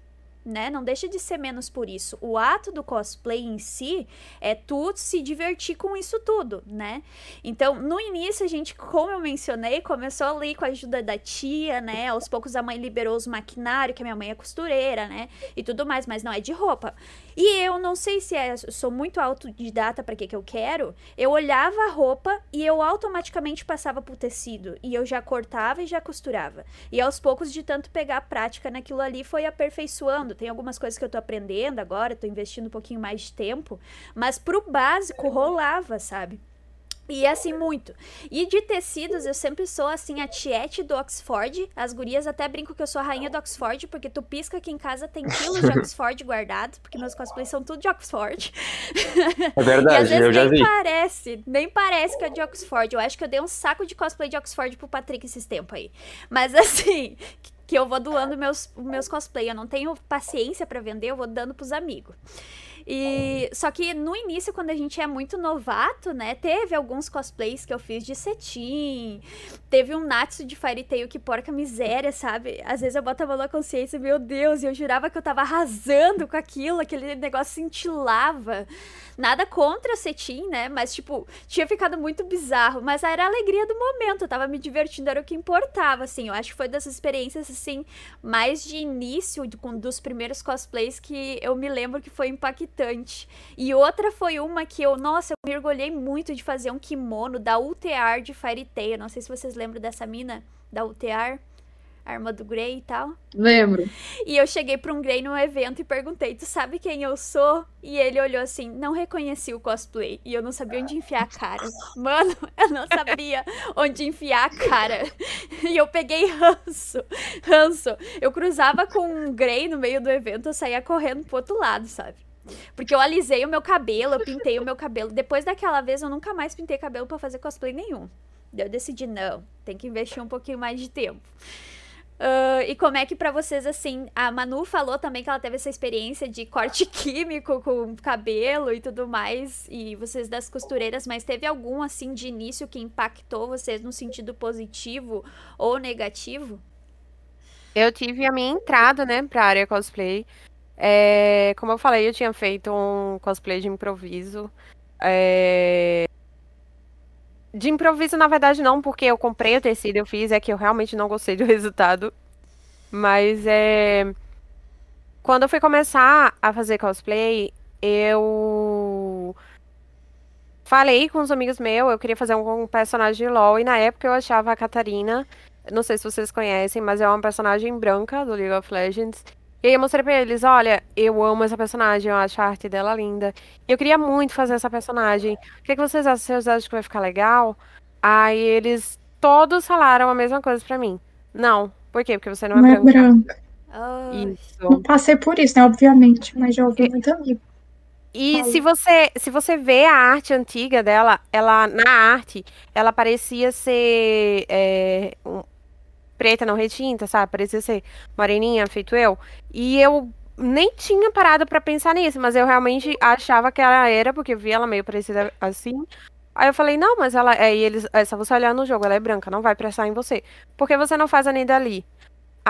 Speaker 1: Né? Não deixa de ser menos por isso. O ato do cosplay em si é tu se divertir com isso tudo, né? Então, no início, a gente, como eu mencionei, começou ali com a ajuda da tia, né? Aos poucos a mãe liberou os maquinários, que a minha mãe é costureira, né? E tudo mais, mas não é de roupa. E eu não sei se é, sou muito autodidata para que que eu quero. Eu olhava a roupa e eu automaticamente passava pro tecido e eu já cortava e já costurava. E aos poucos de tanto pegar a prática naquilo ali foi aperfeiçoando. Tem algumas coisas que eu tô aprendendo agora, tô investindo um pouquinho mais de tempo, mas pro básico rolava, sabe? E assim, muito. E de tecidos, eu sempre sou, assim, a tiete do Oxford. As gurias até brincam que eu sou a rainha do Oxford, porque tu pisca aqui em casa tem quilos de [laughs] Oxford guardados, porque meus cosplays são tudo de Oxford.
Speaker 2: É [laughs]
Speaker 1: e às
Speaker 2: verdade,
Speaker 1: vezes
Speaker 2: eu já
Speaker 1: nem
Speaker 2: vi.
Speaker 1: parece, nem parece que é de Oxford. Eu acho que eu dei um saco de cosplay de Oxford pro Patrick esses tempos aí. Mas [laughs] assim, que eu vou doando meus, meus cosplay. Eu não tenho paciência pra vender, eu vou dando pros amigos. E só que no início, quando a gente é muito novato, né, teve alguns cosplays que eu fiz de cetim, teve um Natsu de Fairy Tail que porca miséria, sabe? Às vezes eu boto a mão na consciência, meu Deus, e eu jurava que eu tava arrasando com aquilo, aquele negócio cintilava. Nada contra cetim, né? Mas, tipo, tinha ficado muito bizarro. Mas era a alegria do momento. Eu tava me divertindo, era o que importava, assim. Eu acho que foi dessas experiências, assim, mais de início, dos primeiros cosplays que eu me lembro que foi impactante. E outra foi uma que eu, nossa, eu me orgulhei muito de fazer um kimono da UTR de Fairy Tail. Não sei se vocês lembram dessa mina, da UTR. Arma do Grey e tal.
Speaker 5: Lembro.
Speaker 1: E eu cheguei pra um Grey num evento e perguntei, tu sabe quem eu sou? E ele olhou assim, não reconheci o cosplay. E eu não sabia onde enfiar a cara. Mano, [laughs] eu não sabia onde enfiar a cara. E eu peguei ranço. Ranço. Eu cruzava com um Grey no meio do evento, eu saía correndo pro outro lado, sabe? Porque eu alisei o meu cabelo, eu pintei o meu cabelo. Depois daquela vez, eu nunca mais pintei cabelo pra fazer cosplay nenhum. Daí eu decidi, não, tem que investir um pouquinho mais de tempo. Ah, e como é que pra vocês, assim, a Manu falou também que ela teve essa experiência de corte [laughs] químico com cabelo e tudo mais, e vocês das costureiras, mas teve algum, assim, de início que impactou vocês no sentido positivo ou negativo?
Speaker 7: Eu tive a minha entrada, né, pra área cosplay. É, como eu falei, eu tinha feito um cosplay de improviso. É, De improviso, na verdade, não, porque eu comprei o tecido, eu fiz, é que eu realmente não gostei do [laughs] resultado. Mas é. Quando eu fui começar a fazer cosplay, eu falei com os amigos meus, eu queria fazer um personagem de LoL, e na época eu achava a Catarina. Não sei se vocês conhecem, mas é uma personagem branca do League of Legends. E aí eu mostrei pra eles, olha, eu amo essa personagem, eu acho a arte dela linda. E eu queria muito fazer essa personagem. O que que vocês acham? Vocês acham que vai ficar legal? Aí eles todos falaram a mesma coisa pra mim. Não. Por quê? Porque você não é
Speaker 6: Não é
Speaker 7: branca. Isso.
Speaker 6: Não passei por isso, né? Obviamente, mas já ouvi muito amigo.
Speaker 7: E se você, se você vê a arte antiga dela, ela na arte, ela parecia ser é, um- preta, não retinta, sabe? Parecia ser moreninha, feito eu. E eu nem tinha parado pra pensar nisso, mas eu realmente achava que ela era, porque eu vi ela meio parecida assim. Aí eu falei, não, mas ela. Aí eles. É só você olhar no jogo, ela é branca, não vai prestar em você. Por que você não faz a Nidalee?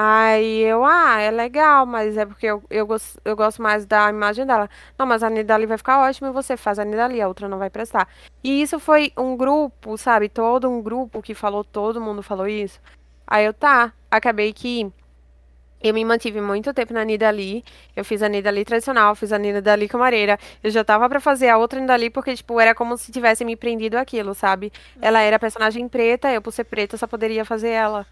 Speaker 7: Aí eu, ah, é legal, mas é porque eu, eu, gosto, eu gosto mais da imagem dela. Não, mas a Nidalee vai ficar ótima e você faz a Nidalee, a outra não vai prestar. E isso foi um grupo, sabe? Todo um grupo que falou, todo mundo falou isso. Aí eu, tá. Acabei que Eu me mantive muito tempo na Nidali. Eu fiz a Nidali tradicional, fiz a Nidali camareira. Eu já tava pra fazer a outra Nidali porque, tipo, era como se tivesse me prendido aquilo, sabe? Ela era personagem preta, eu por ser preta só poderia fazer ela.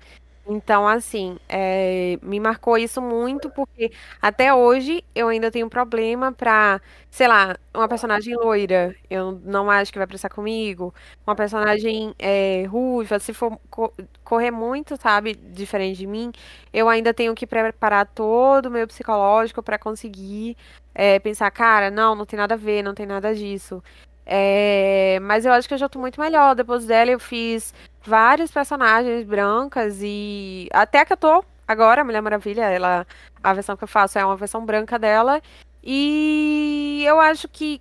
Speaker 7: Então, assim, é, me marcou isso muito, porque até hoje eu ainda tenho problema pra, sei lá, uma personagem loira, eu não acho que vai prestar comigo. Uma personagem é, ruiva, se for co- correr muito, sabe, diferente de mim, eu ainda tenho que preparar todo o meu psicológico pra conseguir é, pensar, cara, não, não tem nada a ver, não tem nada disso. É, mas eu acho que eu já tô muito melhor. Depois dela eu fiz vários personagens brancas e até que eu tô agora, a Mulher Maravilha, ela a versão que eu faço é uma versão branca dela. E eu acho que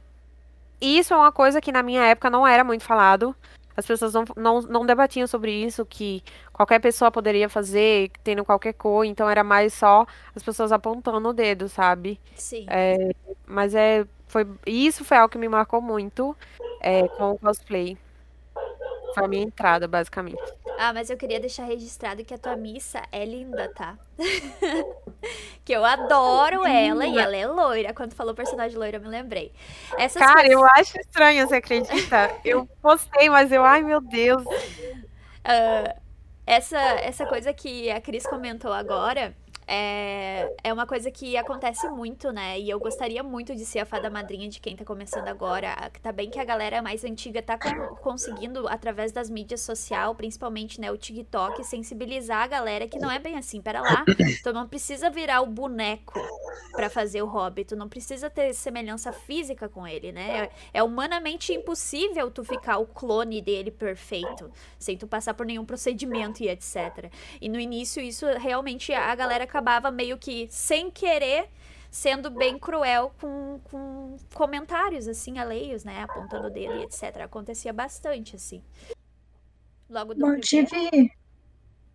Speaker 7: isso é uma coisa que na minha época não era muito falado. As pessoas não, não, não debatiam sobre isso, que qualquer pessoa poderia fazer, tendo qualquer cor, então era mais só as pessoas apontando o dedo, sabe?
Speaker 1: Sim.
Speaker 7: É, mas é, foi, isso foi algo que me marcou muito é, com o cosplay. Foi a minha entrada, basicamente.
Speaker 1: Ah, mas eu queria deixar registrado que a tua missa é linda, tá? [laughs] que eu adoro ela e ela é loira. Quando falou personagem loira, eu me lembrei. Essas
Speaker 7: Cara,
Speaker 1: coisas-
Speaker 7: eu acho estranho, você acredita? Eu postei, mas eu, ai meu Deus.
Speaker 1: Ah, essa, essa coisa que a Cris comentou agora é, é uma coisa que acontece muito, né? E eu gostaria muito de ser a fada madrinha de quem tá começando agora. Tá bem que a galera mais antiga tá con- conseguindo, através das mídias sociais, principalmente né, o TikTok, sensibilizar a galera que não é bem assim. Pera lá, [coughs] tu não precisa virar o boneco pra fazer o hobby, tu não precisa ter semelhança física com ele, né? É, é humanamente impossível tu ficar o clone dele perfeito sem tu passar por nenhum procedimento e etc. E no início isso realmente a galera acabava meio que sem querer sendo bem cruel com, com comentários assim alheios, né, apontando o dedo e etc. Acontecia bastante assim. Logo do
Speaker 6: Bom, eu
Speaker 1: primeiro.
Speaker 6: tive.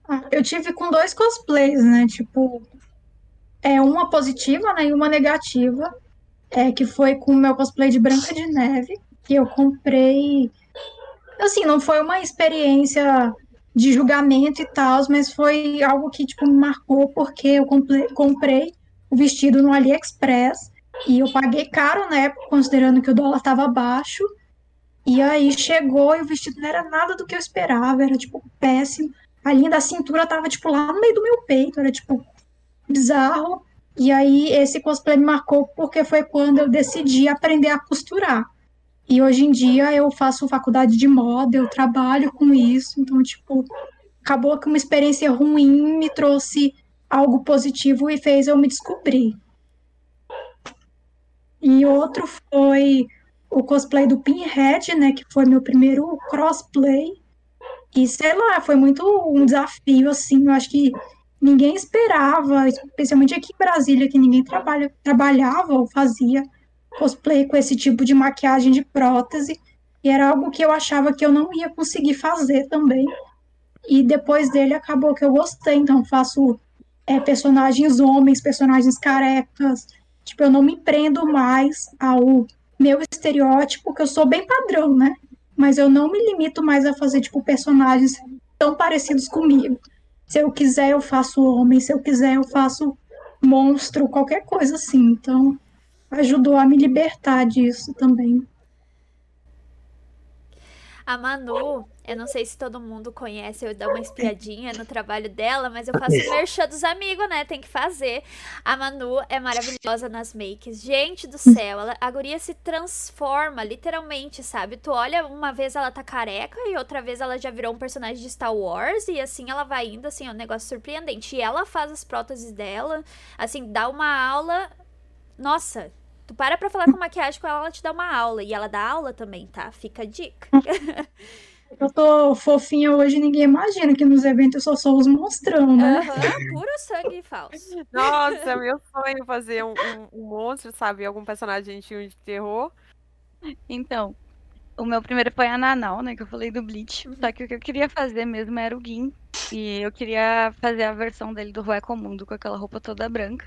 Speaker 6: Ah, eu tive com dois cosplays, né? Tipo, é uma positiva, né? E uma negativa. É, que foi com o meu cosplay de Branca de Neve, que eu comprei. Assim, não foi uma experiência de julgamento e tal, mas foi algo que, tipo, me marcou, porque eu comprei o vestido no AliExpress e eu paguei caro na época, considerando que o dólar estava baixo. E aí chegou e o vestido não era nada do que eu esperava, era tipo péssimo. A linha da cintura tava tipo lá no meio do meu peito, era tipo bizarro. E aí esse cosplay me marcou porque foi quando eu decidi aprender a costurar. E hoje em dia eu faço faculdade de moda, eu trabalho com isso, então tipo, acabou que uma experiência ruim me trouxe algo positivo e fez eu me descobrir. E outro foi o cosplay do Pinhead, né, que foi meu primeiro crossplay. E sei lá, foi muito um desafio assim, eu acho que ninguém esperava, especialmente aqui em Brasília, que ninguém trabalha, trabalhava ou fazia cosplay com esse tipo de maquiagem de prótese. E era algo que eu achava que eu não ia conseguir fazer também. E depois dele acabou que eu gostei, então faço é, personagens homens, personagens carecas. Tipo, eu não me prendo mais ao meu estereótipo, que eu sou bem padrão, né? Mas eu não me limito mais a fazer, tipo, personagens tão parecidos comigo. Se eu quiser, eu faço homem, se eu quiser, eu faço monstro, qualquer coisa assim. Então, ajudou a me libertar disso também.
Speaker 1: A Manu, eu não sei se todo mundo conhece, eu dou uma espiadinha no trabalho dela, mas eu faço merchan dos amigos, né? Tem que fazer. A Manu é maravilhosa nas makes. Gente do céu, ela, a guria se transforma, literalmente, sabe? Tu olha, uma vez ela tá careca e outra vez ela já virou um personagem de Star Wars e assim ela vai indo, assim, é um negócio surpreendente. E ela faz as próteses dela, assim, dá uma aula. Nossa, Tu para pra falar com maquiagem com ela, ela te dá uma aula. E ela dá aula também, tá? Fica a dica. [laughs]
Speaker 6: Eu tô fofinha hoje, ninguém imagina que nos eventos eu só sou os monstrão, né?
Speaker 1: Aham, puro sangue falso. [laughs]
Speaker 7: Nossa, meu sonho fazer um, um- um monstro, sabe? Algum personagem de filme de terror.
Speaker 3: Então, o meu primeiro foi a Nanau, né? Que eu falei do Bleach. Só que o que eu queria fazer mesmo era o Gin. E eu queria fazer a versão dele do Rueco Mundo com aquela roupa toda branca.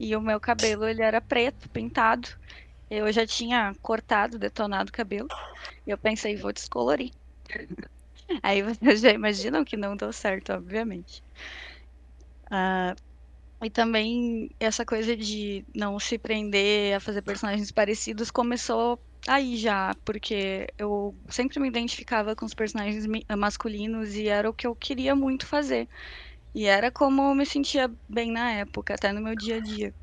Speaker 3: E o meu cabelo, ele era preto, pintado. Eu já tinha cortado, detonado o cabelo. E eu pensei, vou descolorir. [laughs] Aí vocês já imaginam que não deu certo, obviamente. Ah, E também essa coisa de não se prender a fazer personagens parecidos começou aí já, porque eu sempre me identificava com os personagens masculinos e era o que eu queria muito fazer. E era como eu me sentia bem na época, até no meu dia a dia.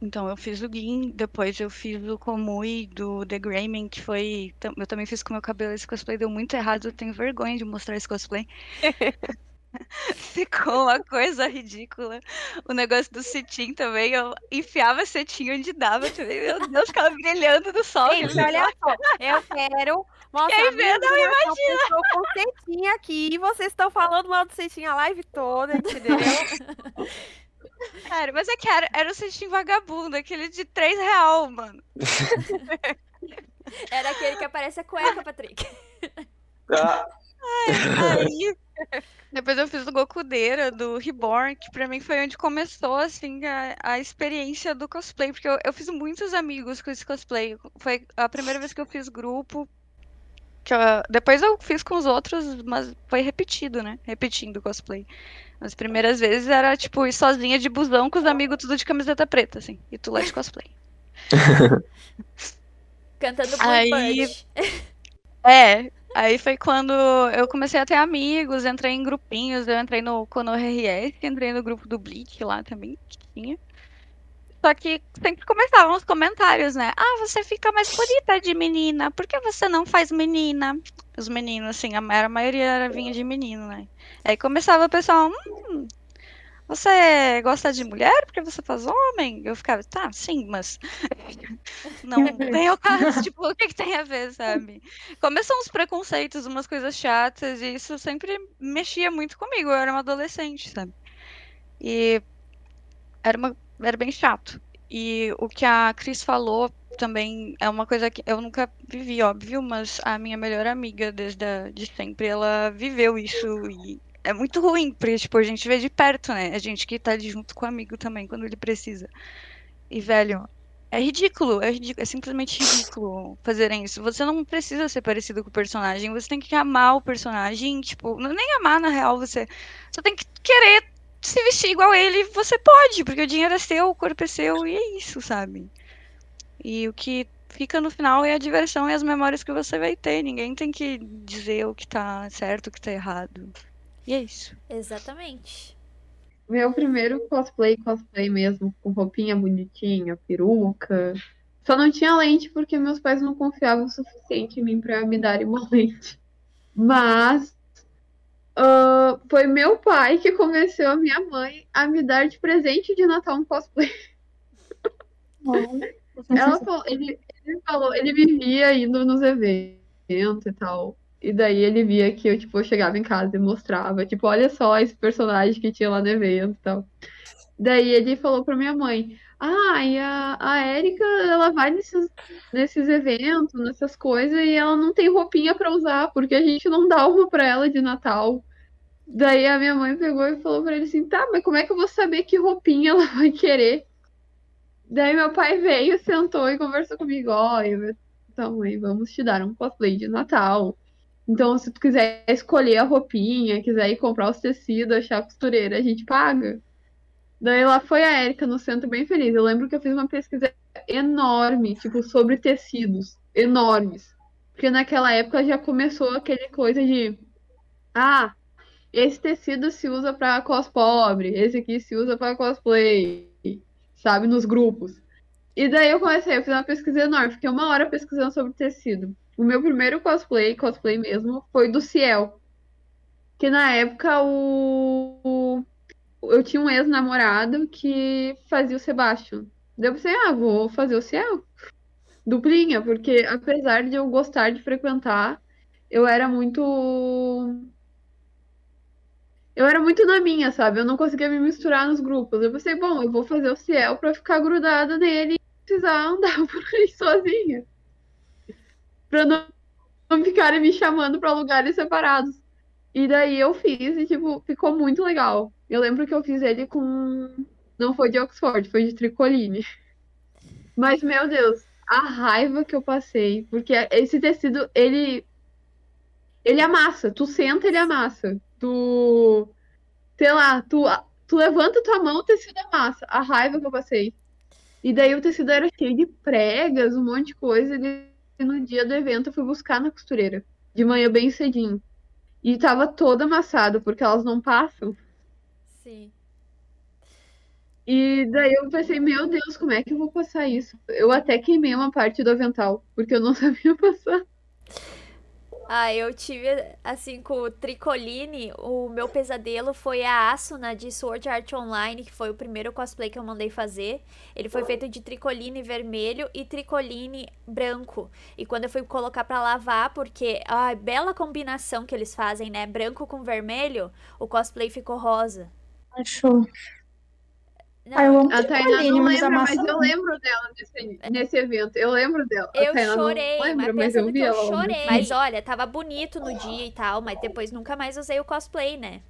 Speaker 3: Então eu fiz o Gin, depois eu fiz o Komui do The Greyman, que foi. Eu também fiz com meu cabelo, esse cosplay deu muito errado, eu tenho vergonha de mostrar esse cosplay. [laughs] Ficou uma coisa ridícula. O negócio do cetim também, eu enfiava cetim onde dava também. Meu Deus, ficava brilhando no sol.
Speaker 7: Gente, olha só, eu quero mostrar
Speaker 3: Quem vê, não
Speaker 7: admiração por com cetim aqui. E vocês estão falando mal do cetim a live toda, entendeu? [laughs]
Speaker 3: Sério, mas é que era, era o cetim vagabundo, aquele de 3 real, mano. [laughs]
Speaker 1: Era aquele que aparece a cueca, [laughs] Patrick.
Speaker 2: Ah,
Speaker 3: Aí, depois eu fiz o Gokudeira, do Reborn, que pra mim foi onde começou, assim, a, a experiência do cosplay, porque eu, eu fiz muitos amigos com esse cosplay. Foi a primeira vez que eu fiz grupo, que eu- depois eu fiz com os outros, mas foi repetido, né? Repetindo o cosplay. As primeiras vezes era, tipo, ir sozinha de busão com os amigos tudo de camiseta preta, assim, e tu lá de cosplay. [laughs]
Speaker 1: Cantando Blue
Speaker 3: Aí-. [laughs] É, aí foi quando eu comecei a ter amigos, entrei em grupinhos, eu entrei no Kono RS, entrei no grupo do Bleach lá também, que tinha. Só que sempre começavam os comentários, né? Ah, você fica mais bonita de menina, por que você não faz menina? Os meninos, assim, a maior maioria era vinha de menino, né? Aí começava o pessoal, hum, você gosta de mulher porque você faz homem? Eu ficava, tá, sim, mas [laughs] não [laughs] vem ao caso, [laughs] tipo, o que, que tem a ver, sabe? Começam uns preconceitos, umas coisas chatas, e isso sempre mexia muito comigo. Eu era uma adolescente, sabe? E era, uma, era bem chato. E o que a Cris falou também é uma coisa que eu nunca vivi, óbvio, mas a minha melhor amiga desde a, de sempre, ela viveu isso e é muito ruim, porque tipo, a gente vê de perto, né? A gente que tá junto com o amigo também quando ele precisa. E, velho, é ridículo, é ridículo, é simplesmente ridículo fazerem isso. Você não precisa ser parecido com o personagem, você tem que amar o personagem, tipo, não- nem amar na real, você só tem que querer se vestir igual ele, você pode, porque o dinheiro é seu, o corpo é seu, e é isso, sabe? E o que fica no final é a diversão e as memórias que você vai ter. Ninguém tem que dizer o que tá certo, o que tá errado. E é isso.
Speaker 1: Exatamente.
Speaker 5: Meu primeiro cosplay, cosplay mesmo, com roupinha bonitinha, peruca. Só não tinha lente porque meus pais não confiavam o suficiente em mim pra me darem uma lente. Mas ah, foi meu pai que convenceu a minha mãe a me dar de presente de Natal um cosplay. Ela falou, ele, ele falou, ele vivia indo nos eventos e tal. E daí ele via que eu, tipo, eu chegava em casa e mostrava, tipo, olha só esse personagem que tinha lá no evento e tal. Daí ele falou pra minha mãe, ah, e a, a Erika, ela vai nesses, nesses eventos, nessas coisas, e ela não tem roupinha pra usar, porque a gente não dá uma pra ela de Natal. Daí a minha mãe pegou e falou pra ele assim, tá, mas como é que eu vou saber que roupinha ela vai querer? Daí meu pai veio, sentou e conversou comigo, eu- então, mãe, vamos te dar um cosplay de Natal. Então, se tu quiser escolher a roupinha, quiser ir comprar os tecidos, achar a costureira, a gente paga. Daí lá foi a Erika no centro bem feliz. Eu lembro que eu fiz uma pesquisa enorme, tipo, sobre tecidos enormes. Porque naquela época já começou aquele coisa de ah, esse tecido se usa pra cos pobre, esse aqui se usa pra cosplay, sabe, nos grupos. E daí eu comecei, eu fiz uma pesquisa enorme, fiquei uma hora pesquisando sobre tecido. O meu primeiro cosplay, cosplay mesmo, foi do Ciel. Que na época o, o- eu tinha um ex-namorado que fazia o Sebastian. Daí eu pensei, ah, vou fazer o Ciel. Duplinha, porque apesar de eu gostar de frequentar, eu era muito. Eu era muito na minha, sabe? Eu não conseguia me misturar nos grupos. Eu pensei, bom, eu vou fazer o Ciel pra ficar grudada nele e precisar andar [laughs] por aí sozinha. Pra não, não ficarem me chamando pra lugares separados. E daí eu fiz e, tipo, ficou muito legal. Eu lembro que eu fiz ele com. Não foi de Oxford, foi de tricoline. Mas, meu Deus, a raiva que eu passei. Porque esse tecido, ele. Ele amassa. Tu senta, ele amassa. Tu. Sei lá, tu, tu levanta tua mão, o tecido é massa. A raiva que eu passei. E daí o tecido era cheio de pregas, um monte de coisa. E no dia do evento eu fui buscar na costureira. De manhã bem cedinho. E tava todo amassado, porque elas não passam.
Speaker 1: Sim.
Speaker 5: E daí eu pensei, meu Deus, como é que eu vou passar isso? Eu até queimei uma parte do avental, porque eu não [laughs] sabia passar.
Speaker 1: Ah, eu tive, assim, com o Tricoline, o meu pesadelo foi a Asuna de Sword Art Online, que foi o primeiro cosplay que eu mandei fazer. Ele foi feito de tricoline vermelho e tricoline branco. E quando eu fui colocar pra lavar, porque, ai, bela combinação que eles fazem, né? Branco com vermelho, o cosplay ficou rosa.
Speaker 6: Achou.
Speaker 1: Não,
Speaker 6: Ah, eu amo
Speaker 5: A Tainá não
Speaker 6: mas
Speaker 5: lembra, mas eu lembro dela nesse, nesse evento. Eu lembro dela. A
Speaker 1: Eu chorei,
Speaker 5: lembra,
Speaker 1: mas
Speaker 5: mas eu vi
Speaker 1: que eu chorei. Mas olha, tava bonito no dia e tal, mas depois nunca mais usei o cosplay, né?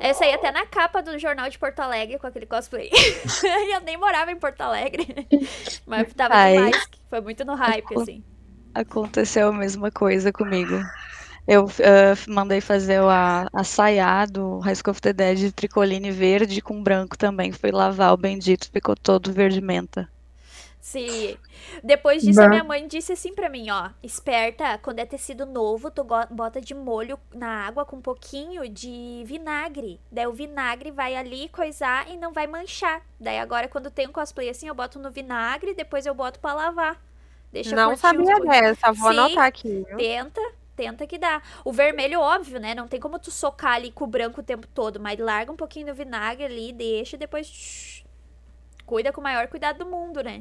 Speaker 1: Eu saí até na capa do jornal de Porto Alegre com aquele cosplay. e [laughs] eu nem morava em Porto Alegre. [laughs] Mas tava
Speaker 3: Ai.
Speaker 1: demais. Foi muito no hype, assim.
Speaker 3: Aconteceu a mesma coisa comigo. Eu ah, mandei fazer a, a saia do High School of the Dead de tricoline verde com branco também. Fui lavar o bendito, ficou todo verde menta.
Speaker 1: Sim. Depois disso, a
Speaker 6: Bah.
Speaker 1: minha mãe disse assim pra mim, ó. Esperta, quando é tecido novo, tu bota de molho na água com um pouquinho de vinagre. Daí o vinagre vai ali coisar e não vai manchar. Daí agora, quando tem um cosplay assim, eu boto no vinagre e depois eu boto pra lavar. Deixa
Speaker 7: Não sabia dessa, vou
Speaker 1: Sim.
Speaker 7: anotar aqui. viu?
Speaker 1: Tenta, tenta que dá. O vermelho, óbvio, né? Não tem como tu socar ali com o branco o tempo todo, mas larga um pouquinho do vinagre ali, deixa e depois. shh, cuida com o maior cuidado do mundo, né?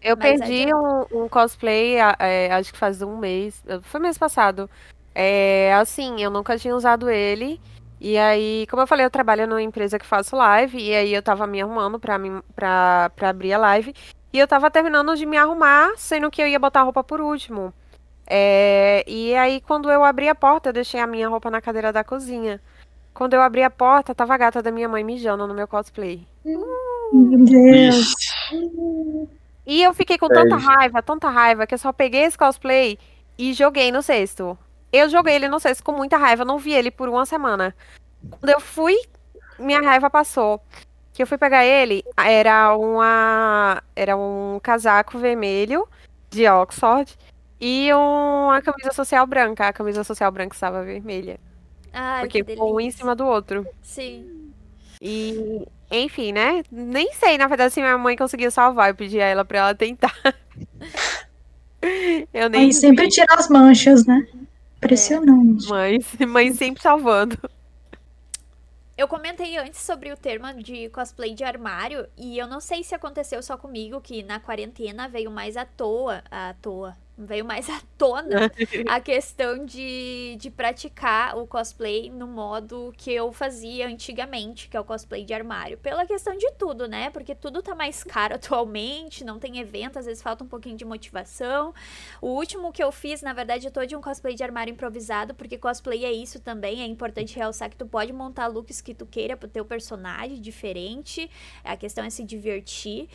Speaker 7: Eu
Speaker 1: Mas
Speaker 7: perdi um, um cosplay, é, acho que faz um mês, foi mês passado. É, assim, eu nunca tinha usado ele. E aí, como eu falei, eu trabalho numa empresa que faço live, e aí eu tava me arrumando pra, me, pra, pra abrir a live. E eu tava terminando de me arrumar, sendo que eu ia botar a roupa por último. É, e aí, quando eu abri a porta, eu deixei a minha roupa na cadeira da cozinha. Quando eu abri a porta, tava a gata da minha mãe mijando no meu cosplay.
Speaker 6: Meu Deus.
Speaker 7: E eu fiquei com tanta
Speaker 2: Perde.
Speaker 7: raiva, tanta raiva, que eu só peguei esse cosplay e joguei no cesto. Eu joguei ele no cesto com muita raiva, não vi ele por uma semana. Quando eu fui, minha raiva passou. Que eu fui pegar ele, era uma, era um casaco vermelho de Oxford e uma camisa social branca. A camisa social branca estava vermelha,
Speaker 1: Ai,
Speaker 7: porque um em cima do outro.
Speaker 1: Sim.
Speaker 7: E, enfim, né? Nem sei, na verdade, se minha mãe conseguiu salvar. Eu pedi a ela pra ela tentar. [laughs] Eu nem
Speaker 6: Mãe sempre tira as manchas, né? Impressionante.
Speaker 7: Mãe, mãe sempre salvando.
Speaker 1: Eu comentei antes sobre o termo de cosplay de armário e eu não sei se aconteceu só comigo que na quarentena veio mais à toa, à toa, veio mais à tona a questão de, de praticar o cosplay no modo que eu fazia antigamente, que é o cosplay de armário. Pela questão de tudo, né? Porque tudo tá mais caro [laughs] atualmente, não tem evento, às vezes falta um pouquinho de motivação. O último que eu fiz, na verdade, eu tô de um cosplay de armário improvisado, porque cosplay é isso também, é importante realçar que tu pode montar looks que tu queira pro teu personagem diferente, a questão é se divertir.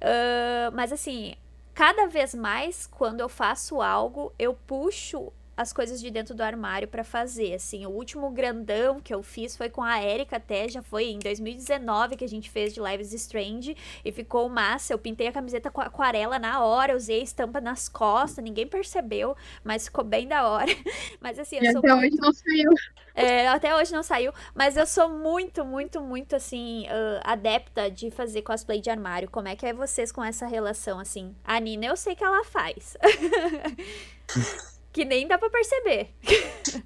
Speaker 1: Ah, mas assim, cada vez mais, quando eu faço algo, eu puxo as coisas de dentro do armário pra fazer, assim, o último grandão que eu fiz foi com a Erika até, já foi em 2019 que a gente fez de Lives Strange e ficou massa, eu pintei a camiseta com aquarela na hora, usei a estampa nas costas, ninguém percebeu, mas ficou bem da hora, [laughs] mas assim,
Speaker 5: E
Speaker 1: eu sou
Speaker 5: até
Speaker 1: muito...
Speaker 5: hoje não saiu.
Speaker 1: É, até hoje não saiu, mas eu sou muito, muito, muito, assim, ah, adepta de fazer cosplay de armário. Como é que é vocês com essa relação, assim? A Nina, eu sei que ela faz. [laughs] que nem dá pra perceber. [laughs]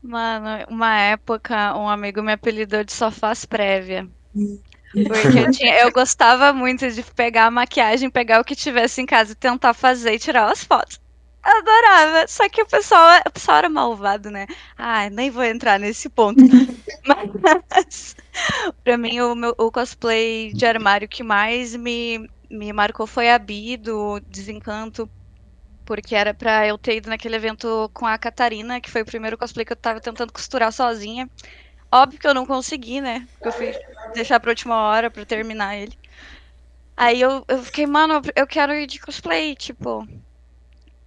Speaker 3: Mano, uma época, um amigo me apelidou de só faz prévia. Porque eu, tinha, eu gostava muito de pegar a maquiagem, pegar o que tivesse em casa e tentar fazer e tirar as fotos. Eu adorava. Só que o pessoal, o pessoal era malvado, né? Ai, nem vou entrar nesse ponto. [laughs] Mas, pra mim, o, meu, o cosplay de armário que mais me, me marcou foi a Bi, do Desencanto. Porque era pra eu ter ido naquele evento com a Catarina, que foi o primeiro cosplay que eu tava tentando costurar sozinha. Óbvio que eu não consegui, né? Porque eu fui deixar pra última hora pra terminar ele. Aí eu, eu fiquei, mano, eu quero ir de cosplay, tipo.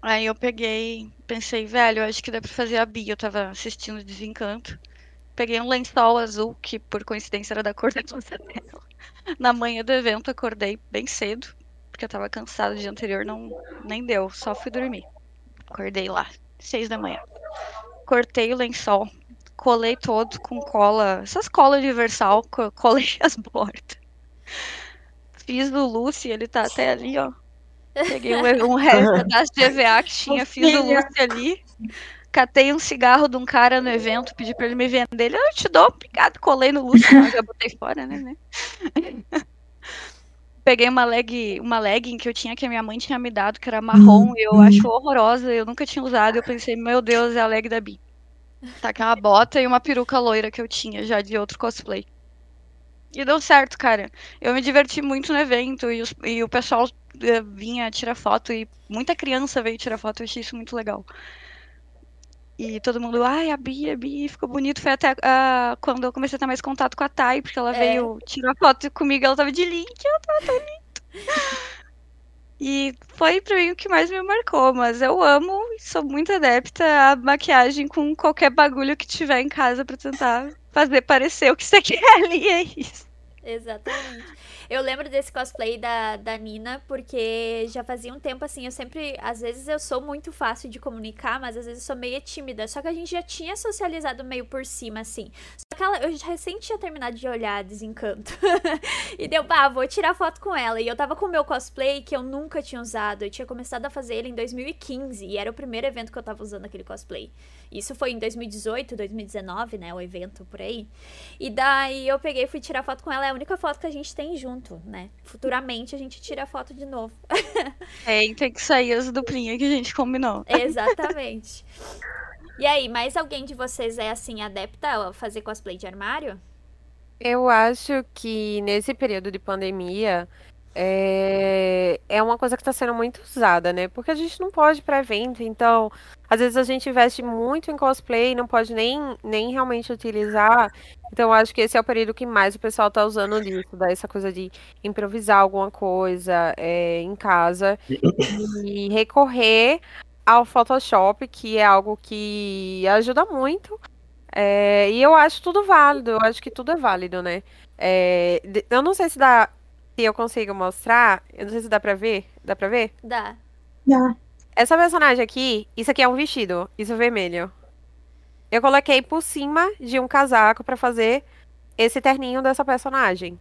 Speaker 3: Aí eu peguei, pensei, velho, acho que dá pra fazer a Bi. Eu tava assistindo Desencanto. peguei um lençol azul, que por coincidência era da cor da [laughs] blusa dela. Na manhã do evento, acordei bem cedo, porque eu tava cansada do dia anterior, não, nem deu, só fui dormir. Acordei lá, seis da manhã. Cortei o lençol, colei todo com cola, essas colas universal, co- [laughs] colei as bordas. Fiz o Lucy, ele tá até ali, ó. Peguei um, um resto pedaço de EVA que tinha, [laughs] fiz o. Lucy ali. Catei um cigarro de um cara no evento, pedi pra ele me vender. Ele, eu te dou, obrigado. Colei no Lucy, [laughs] mas já botei fora, né? Peguei uma leg, uma legging que eu tinha, que a minha mãe tinha me dado, que era marrom, e eu acho horrorosa, eu nunca tinha usado. Eu pensei, meu Deus, é a leg da Bi. Tá, que é uma bota e uma peruca loira que eu tinha já de outro cosplay. E deu certo, cara. Eu me diverti muito no evento e, os- e o pessoal eh, vinha tirar foto e muita criança veio tirar foto, eu achei isso muito legal. E todo mundo, ai, a Bi, a Bi, ficou bonito. Foi até ah, quando eu comecei a ter mais contato com a Thay, porque ela
Speaker 1: É.
Speaker 3: veio tirar foto comigo, ela tava de link, ela tava tão linda. E foi pra mim o que mais me marcou, mas eu amo e sou muito adepta à maquiagem com qualquer bagulho que tiver em casa pra tentar fazer parecer o que você [laughs] quer ali, é isso.
Speaker 1: Exatamente. Eu lembro desse cosplay da, da Nina, porque já fazia um tempo assim, eu sempre, às vezes eu sou muito fácil de comunicar, mas às vezes eu sou meio tímida. Só que a gente já tinha socializado meio por cima, assim. Só que ela, eu recém tinha terminado de olhar Desencanto. [laughs] e deu, bah, vou tirar foto com ela. E eu tava com o meu cosplay que eu nunca tinha usado. Eu tinha começado a fazer ele em 2015, e era o primeiro evento que eu tava usando aquele cosplay. Isso foi em 2018, 2019, né? O evento por aí. E daí eu peguei e fui tirar foto com ela. É a única foto que a gente tem junto, né? Futuramente a gente tira a foto de novo.
Speaker 3: É, tem que sair as duplinhas que a gente combinou. [laughs]
Speaker 1: Exatamente. E aí, mais alguém de vocês é assim, adepta a fazer cosplay de armário?
Speaker 7: Eu acho que nesse período de pandemia é, é uma coisa que está sendo muito usada, né? Porque a gente não pode para evento, então às vezes a gente investe muito em cosplay e não pode nem, nem realmente utilizar. Então acho que esse é o período que mais o pessoal está usando disso, dessa coisa de improvisar alguma coisa é, em casa e recorrer ao Photoshop, que é algo que ajuda muito. É, e eu acho tudo válido, eu acho que tudo é válido, né? É, eu não sei se dá, se eu consigo mostrar, eu não sei se dá pra ver, dá pra ver?
Speaker 1: Dá.
Speaker 6: Dá.
Speaker 7: Essa personagem aqui, isso aqui é um vestido, isso é vermelho. Eu coloquei por cima de um casaco pra fazer esse terninho dessa personagem.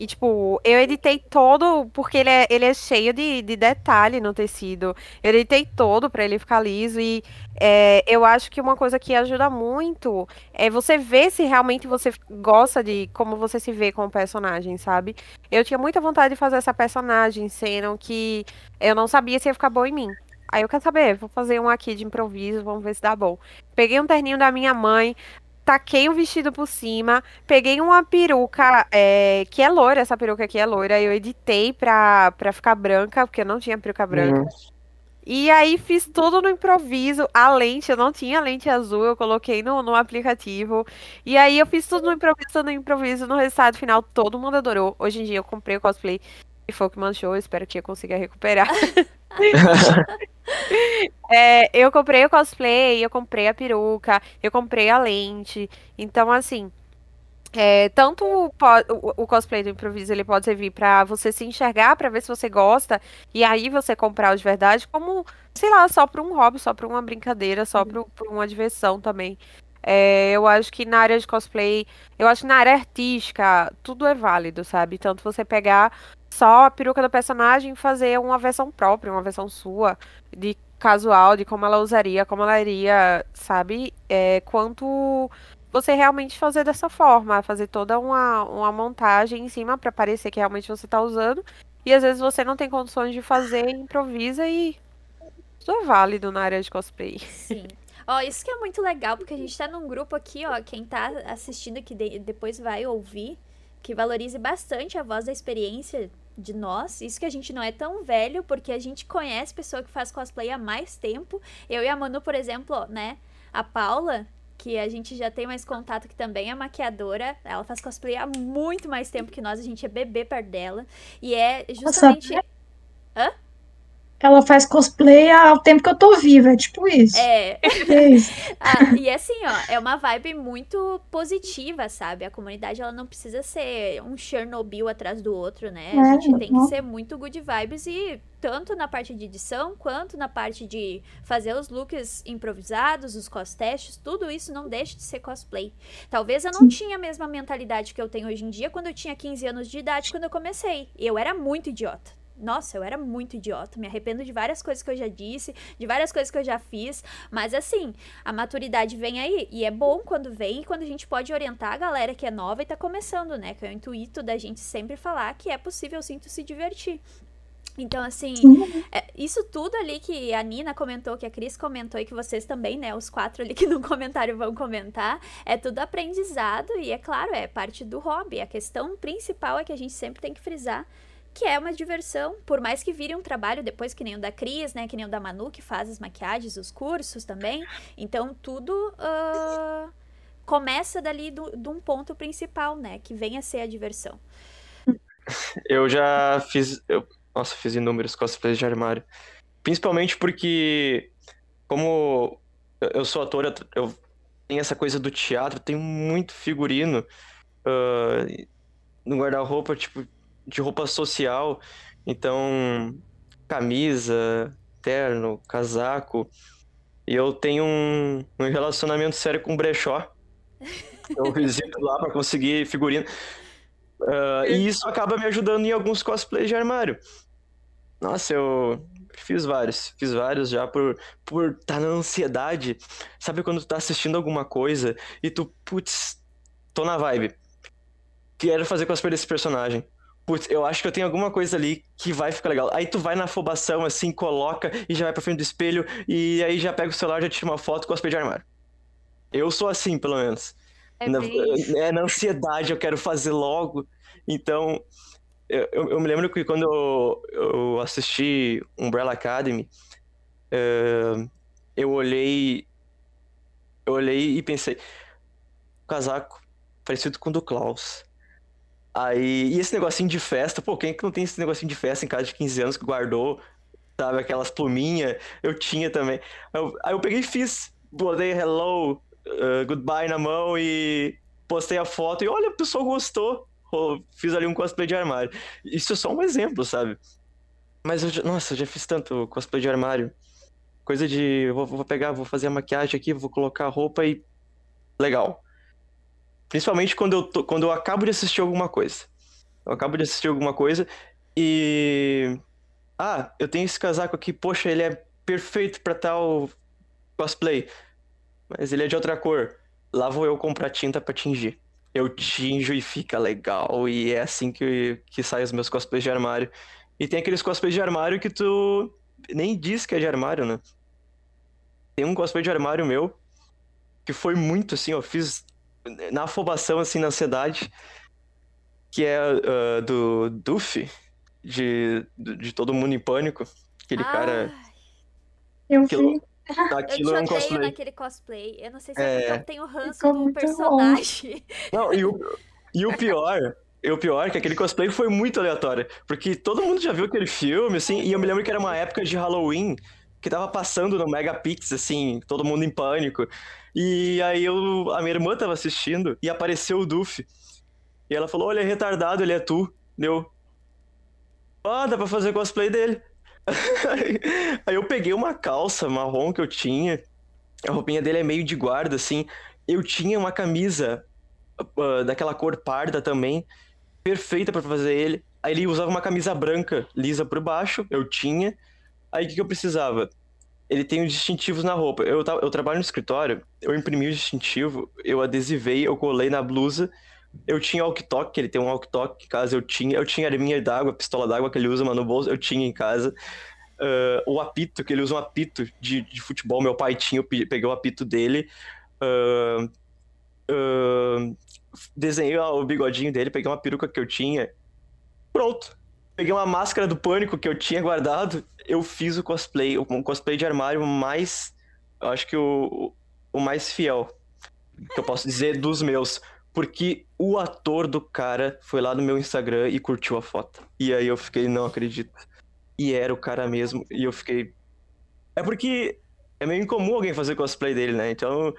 Speaker 7: E, tipo, eu editei todo, porque ele é, ele é cheio de, de detalhe no tecido. Eu editei todo pra ele ficar liso. E é, eu acho que uma coisa que ajuda muito é você ver se realmente você gosta de como você se vê com o personagem, sabe? Eu tinha muita vontade de fazer essa personagem, sendo que eu não sabia se ia ficar bom em mim. Aí eu quero saber, vou fazer um aqui de improviso, vamos ver se dá bom. Peguei um terninho da minha mãe, taquei um vestido por cima, peguei uma peruca, é, que é loira, essa peruca aqui é loira, eu editei pra, pra ficar branca, porque eu não tinha peruca branca.
Speaker 2: Uhum.
Speaker 7: E aí fiz tudo no improviso. A lente, eu não tinha lente azul, eu coloquei no, no aplicativo. E aí eu fiz tudo no improviso, no improviso, no resultado final, todo mundo adorou. Hoje em dia eu comprei o cosplay e foi o que manchou, espero que eu consiga recuperar. [laughs] [laughs] É, eu comprei o cosplay, eu comprei a peruca, eu comprei a lente. Então, assim, é, tanto o, o- o cosplay do improviso ele pode servir pra você se enxergar, pra ver se você gosta, e aí você comprar o de verdade, como, sei lá, só pra um hobby, só pra uma brincadeira, só pra, pra uma diversão também. É, eu acho que na área de cosplay, eu acho que na área artística, tudo é válido, sabe? Tanto você pegar só a peruca do personagem fazer uma versão própria, uma versão sua, de casual, de como ela usaria, como ela iria, sabe? É, quanto você realmente fazer dessa forma, fazer toda uma, uma montagem em cima pra parecer que realmente você tá usando. E às vezes você não tem condições de fazer, improvisa e isso é válido na área de cosplay.
Speaker 1: Sim. Ó, isso que é muito legal, porque a gente tá num grupo aqui, ó, quem tá assistindo que de- depois vai ouvir, que valorize bastante a voz da experiência de nós. Isso que a gente não é tão velho, porque a gente conhece pessoa que faz cosplay há mais tempo. Eu e a Manu, por exemplo, né? A Paula, que a gente já tem mais contato, que também é maquiadora, ela faz cosplay há muito mais tempo que nós, a gente é bebê perto dela. E é justamente.
Speaker 6: Ela faz cosplay ao tempo que eu tô viva, é tipo isso.
Speaker 1: É.
Speaker 6: É isso. [laughs]
Speaker 1: Ah, e assim, ó, é uma vibe muito positiva, sabe? A comunidade ela não precisa ser um Chernobyl atrás do outro, né? A
Speaker 6: É,
Speaker 1: gente tem que ser muito good vibes e tanto na parte de edição quanto na parte de fazer os looks improvisados, os cos-testes, tudo isso não deixa de ser cosplay. Talvez eu não tinha a mesma mentalidade que eu tenho hoje em dia quando eu tinha 15 anos de idade quando eu comecei. Eu era muito idiota. Nossa, eu era muito idiota. Me arrependo de várias coisas que eu já disse, de várias coisas que eu já fiz. Mas assim, a maturidade vem aí. E é bom quando vem e quando a gente pode orientar a galera que é nova e tá começando, né? Que é o intuito da gente sempre falar que é possível sim tu se divertir. Então, assim,
Speaker 6: Sim.
Speaker 1: é, isso tudo ali que a Nina comentou, que a Cris comentou e que vocês também, né? Os quatro ali que no [laughs] comentário vão comentar, é tudo aprendizado e, é claro, é parte do hobby. A questão principal é que a gente sempre tem que frisar que é uma diversão, por mais que vire um trabalho depois, que nem o da Cris, né? Que nem o da Manu, que faz as maquiagens, os cursos também. Então, tudo ah, começa dali do- de um ponto principal, né? Que vem a ser a diversão.
Speaker 2: Eu já fiz. Eu, nossa, fiz inúmeros cosplays de armário. Principalmente porque, como eu- sou ator, eu, tenho essa coisa do teatro, tenho muito figurino ah, no guarda-roupa, tipo, de roupa social. Então, camisa, terno, casaco. E eu tenho um, um relacionamento sério com brechó. Eu visito lá pra conseguir figurino. Ah, e isso acaba me ajudando em alguns cosplays de armário. Nossa, eu fiz vários. Fiz vários já por por estar na ansiedade. Sabe quando tu tá assistindo alguma coisa e tu, putz, tô na vibe. Quero fazer cosplay desse personagem. Putz, eu acho que eu tenho alguma coisa ali que vai ficar legal. Aí tu vai na afobação, assim, coloca e já vai pra frente do espelho e aí já pega o celular, já tira uma foto cosplay de armário. Eu sou assim, pelo menos.
Speaker 3: É
Speaker 2: Na, é na ansiedade, eu quero fazer logo. Então, eu, eu- me lembro que quando eu, eu assisti Umbrella Academy, eh, eu olhei, eu olhei e pensei, casaco parecido com o do Klaus. Aí, e esse negocinho de festa, pô, quem é que não tem esse negocinho de festa em casa de 15 anos que guardou, sabe, aquelas pluminhas? Eu tinha também. Eu, aí eu peguei e fiz, botei hello, uh, goodbye na mão e postei a foto e olha, o pessoal gostou. Pô, Fiz ali um cosplay de armário. Isso é só um exemplo, sabe? Mas eu nossa, eu já fiz tanto cosplay de armário. Coisa de, eu vou, vou pegar, vou fazer a maquiagem aqui, vou colocar a roupa e legal. Principalmente quando eu, tô- quando eu acabo de assistir alguma coisa. Eu acabo de assistir alguma coisa e. Ah, eu tenho esse casaco aqui, poxa, ele é perfeito pra tal cosplay. Mas ele é de outra cor. Lá vou eu comprar tinta pra tingir. Eu tinjo e fica legal. E é assim que, que saem os meus cosplays de armário. E tem aqueles cosplays de armário que tu nem diz que é de armário, né? Tem um cosplay de armário meu que foi muito assim, eu fiz na afobação, assim, na ansiedade, que é ah, do Duffy, de, de Todo Mundo em Pânico. Aquele cara.
Speaker 1: Ah,
Speaker 6: Eu
Speaker 2: Aquilo, [laughs]
Speaker 6: vi.
Speaker 1: eu
Speaker 2: aquilo
Speaker 1: te
Speaker 2: é um cosplay.
Speaker 1: naquele cosplay. Eu não sei se é,
Speaker 2: É.
Speaker 1: porque eu tenho ranço do
Speaker 6: bom.
Speaker 1: personagem. [laughs]
Speaker 2: Não, e o, e o pior, e o pior é que aquele cosplay foi muito aleatório, porque todo mundo já viu aquele filme, assim, e eu me lembro que era uma época de Halloween que tava passando no Megapix, assim, todo mundo em pânico. E aí eu, a minha irmã tava assistindo e apareceu o Duff. E ela falou: Olha, é retardado, ele é tu. Deu. Ah, dá pra fazer cosplay dele. [laughs] Aí eu peguei uma calça marrom que eu tinha. A roupinha dele é meio de guarda, assim. Eu tinha uma camisa ah, daquela cor parda também, perfeita pra fazer ele. Aí ele usava uma camisa branca lisa por baixo, eu tinha. Aí o que, que eu precisava? Ele tem os distintivos na roupa. Eu, eu trabalho no escritório, eu imprimi o distintivo, eu adesivei, eu colei na blusa. Eu tinha walkie-talkie, que ele tem um walkie-talkie, caso eu tinha. Eu tinha arminha d'água, pistola d'água que ele usa, mas no bolso eu tinha em casa. Ah, o apito, que ele usa um apito de, de futebol, meu pai tinha, eu pe- peguei o apito dele. Ah, ah, desenhei o bigodinho dele, peguei uma peruca que eu tinha. Pronto. Peguei uma máscara do pânico que eu tinha guardado. Eu fiz o cosplay, um cosplay de armário mais. Eu acho que o, o mais fiel que eu posso dizer dos meus. Porque o ator do cara foi lá no meu Instagram e curtiu a foto. E aí eu fiquei, não acredito. e era o cara mesmo. E eu fiquei. É porque é meio incomum alguém fazer cosplay dele, né? Então.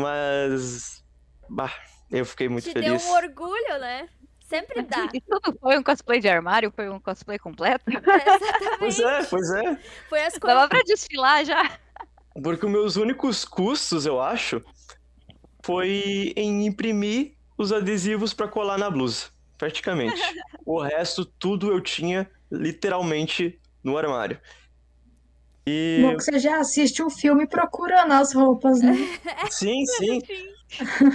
Speaker 2: Mas. Bah, eu fiquei muito
Speaker 1: Te
Speaker 2: feliz.
Speaker 1: deu um orgulho, né? Sempre dá.
Speaker 3: E tudo foi um cosplay de armário? Foi um cosplay completo? [laughs]
Speaker 2: Pois
Speaker 1: Exatamente.
Speaker 2: é, pois é.
Speaker 1: Foi as
Speaker 3: Dava
Speaker 1: coisas.
Speaker 3: pra desfilar já.
Speaker 2: Porque os meus únicos custos, eu acho, foi em imprimir os adesivos pra colar na blusa. Praticamente. [laughs] O resto, tudo eu tinha literalmente no armário. E.
Speaker 6: Bom que você já assiste o filme procurando as roupas, né? [laughs]
Speaker 2: Sim, sim.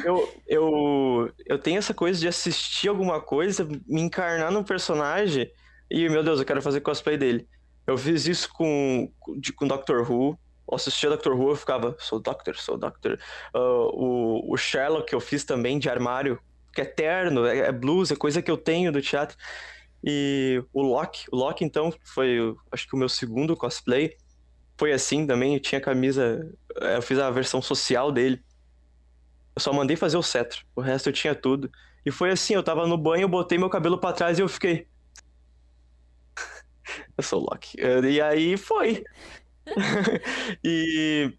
Speaker 2: Eu, eu, eu tenho essa coisa de assistir alguma coisa, me encarnar num personagem e, meu Deus, eu quero fazer cosplay dele. Eu fiz isso com, de- com Doctor Who. Assistia Doctor Who, eu ficava, sou Doctor, sou Doctor. Ah, o, o Sherlock eu fiz também de armário, que é terno, é, é blues, é coisa que eu tenho do teatro. E o Loki, o Loki então foi, acho que o meu segundo cosplay. Foi assim também, eu tinha camisa, eu fiz a versão social dele. Eu só mandei fazer o cetro. O resto eu tinha tudo. E foi assim, eu tava no banho, eu botei meu cabelo pra trás e eu fiquei. [laughs] Eu sou Loki. E aí foi. [laughs] e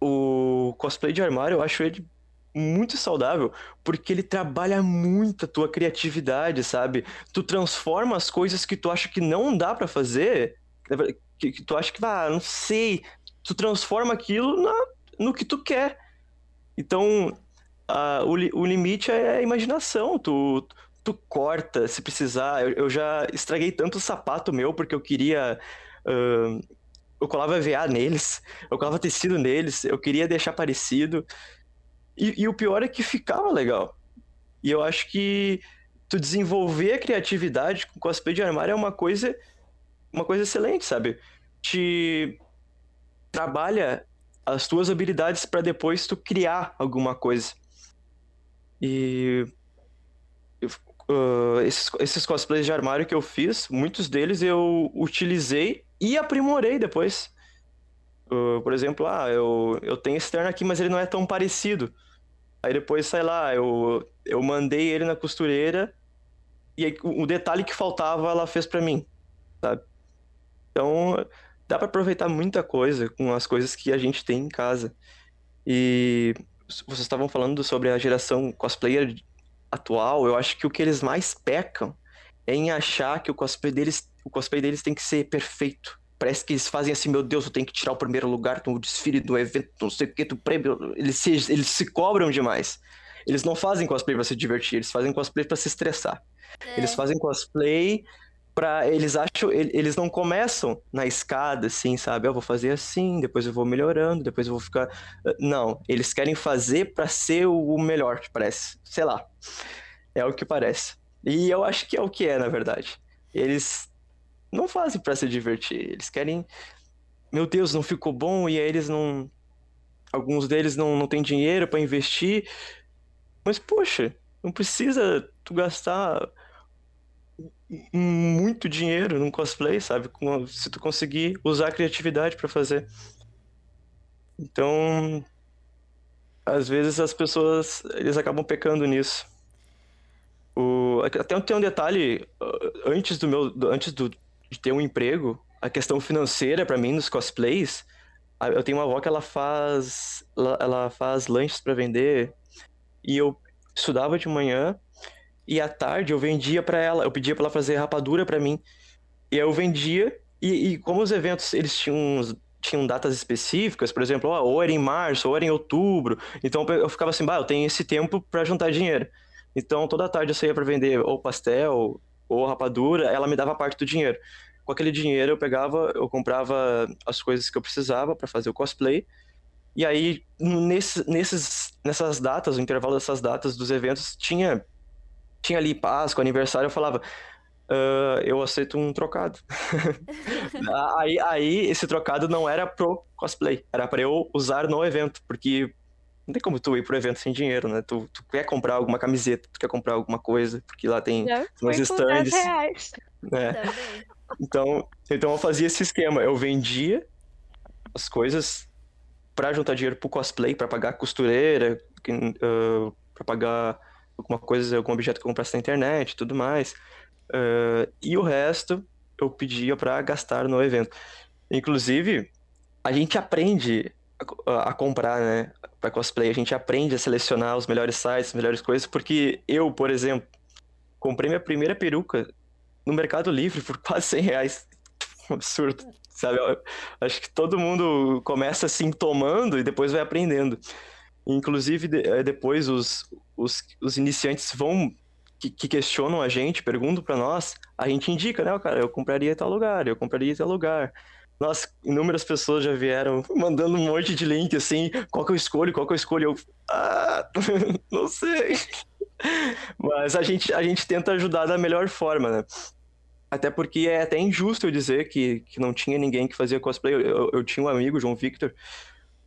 Speaker 2: o cosplay de armário, eu acho ele muito saudável, porque ele trabalha muito a tua criatividade, sabe? Tu transforma as coisas que tu acha que não dá pra fazer, que tu acha que, ah, não sei, tu transforma aquilo na- no que tu quer. Então, a- o, o limite é a imaginação. Tu, tu corta se precisar. Eu, eu já estraguei tanto sapato meu porque eu queria. ahn, eu colava EVA neles, eu colava tecido neles, eu queria deixar parecido. E, e o pior é que ficava legal. E eu acho que tu desenvolver a criatividade com cosplay de armário é uma coisa, uma coisa excelente, sabe? Te trabalha as tuas habilidades para depois tu criar alguma coisa. E ah, esses, esses cosplays de armário que eu fiz, muitos deles eu utilizei e aprimorei depois. Ah, por exemplo, ah, eu, eu tenho esse terno aqui, mas ele não é tão parecido. Aí depois, sei lá, eu, eu mandei ele na costureira e aí, o, detalhe que faltava ela fez pra mim, sabe? Então, dá pra aproveitar muita coisa com as coisas que a gente tem em casa. E vocês estavam falando sobre a geração cosplayer atual, eu acho que o que eles mais pecam é em achar que o cosplay deles, o cosplay deles tem que ser perfeito. Parece que eles fazem assim, meu Deus, eu tenho que tirar o primeiro lugar no desfile do evento, não sei o que, do prêmio. Eles se, eles se cobram demais. Eles não fazem cosplay pra se divertir, eles fazem cosplay pra se estressar. Eles fazem cosplay pra. Eles acham. ele- Eles não começam na escada, assim, sabe? Eu vou fazer assim, depois eu vou melhorando, depois eu vou ficar. Não, eles querem fazer pra ser o melhor, parece. Sei lá. É o que parece. E eu acho que é o que é, na verdade. Eles não fazem pra se divertir. Eles querem. Meu Deus, não ficou bom, e aí eles não. Alguns deles não, não têm dinheiro pra investir. Mas, poxa, não precisa tu gastar muito dinheiro num cosplay, sabe? Se tu conseguir usar a criatividade pra fazer. Então, às vezes as pessoas eles acabam pecando nisso. O, até tem um detalhe uh, antes do meu, antes do, de ter um emprego, a questão financeira pra mim nos cosplays. Eu tenho uma avó que ela faz, ela, ela faz lanches pra vender e eu estudava de manhã e à tarde eu vendia pra ela, eu pedia pra ela fazer rapadura pra mim. E eu vendia e, e como os eventos eles tinham tinham datas específicas, por exemplo, ó, ou era em março, ou era em outubro. Então eu ficava assim, bah, eu tenho esse tempo pra juntar dinheiro. Então toda tarde eu saía pra vender ou pastel ou rapadura, ela me dava parte do dinheiro. Com aquele dinheiro eu pegava, eu comprava as coisas que eu precisava pra fazer o cosplay. E aí, nesse, nesses, nessas datas, no intervalo dessas datas dos eventos, tinha, tinha ali Páscoa, aniversário, eu falava, "Ah, eu aceito um trocado. [laughs] aí, aí, esse trocado não era pro cosplay, era pra eu usar no evento, porque não tem como tu ir pro evento sem dinheiro, né? Tu, tu quer comprar alguma camiseta, tu quer comprar alguma coisa, porque lá tem
Speaker 3: Já 10
Speaker 2: stands, né?
Speaker 1: Também.
Speaker 2: Então, então eu fazia esse esquema. Eu vendia as coisas pra juntar dinheiro pro cosplay, pra pagar a costureira, que, ah, pra pagar alguma coisa, algum objeto que eu comprasse na internet tudo mais. Ah, e o resto eu pedia para gastar no evento. Inclusive, a gente aprende a, a comprar, né? Para cosplay, a gente aprende a selecionar os melhores sites, as melhores coisas, porque eu, por exemplo, comprei minha primeira peruca no Mercado Livre por [laughs] quase 100 reais. Um absurdo, sabe? Eu acho que todo mundo começa assim tomando e depois vai aprendendo. Inclusive, de, eh, depois os, os, os iniciantes vão que, que, questionam a gente, perguntam para nós, a gente indica, né, cara, eu compraria tal lugar, eu compraria tal lugar. Nossa, inúmeras pessoas já vieram [laughs] mandando um monte de link assim, qual que eu escolho, qual que eu escolho? Eu, ah, [laughs] não sei. [laughs] Mas a gente, a gente tenta ajudar da melhor forma, né? Até porque é até injusto eu dizer que, que não tinha ninguém que fazia cosplay. Eu, eu, eu tinha um amigo, João Victor,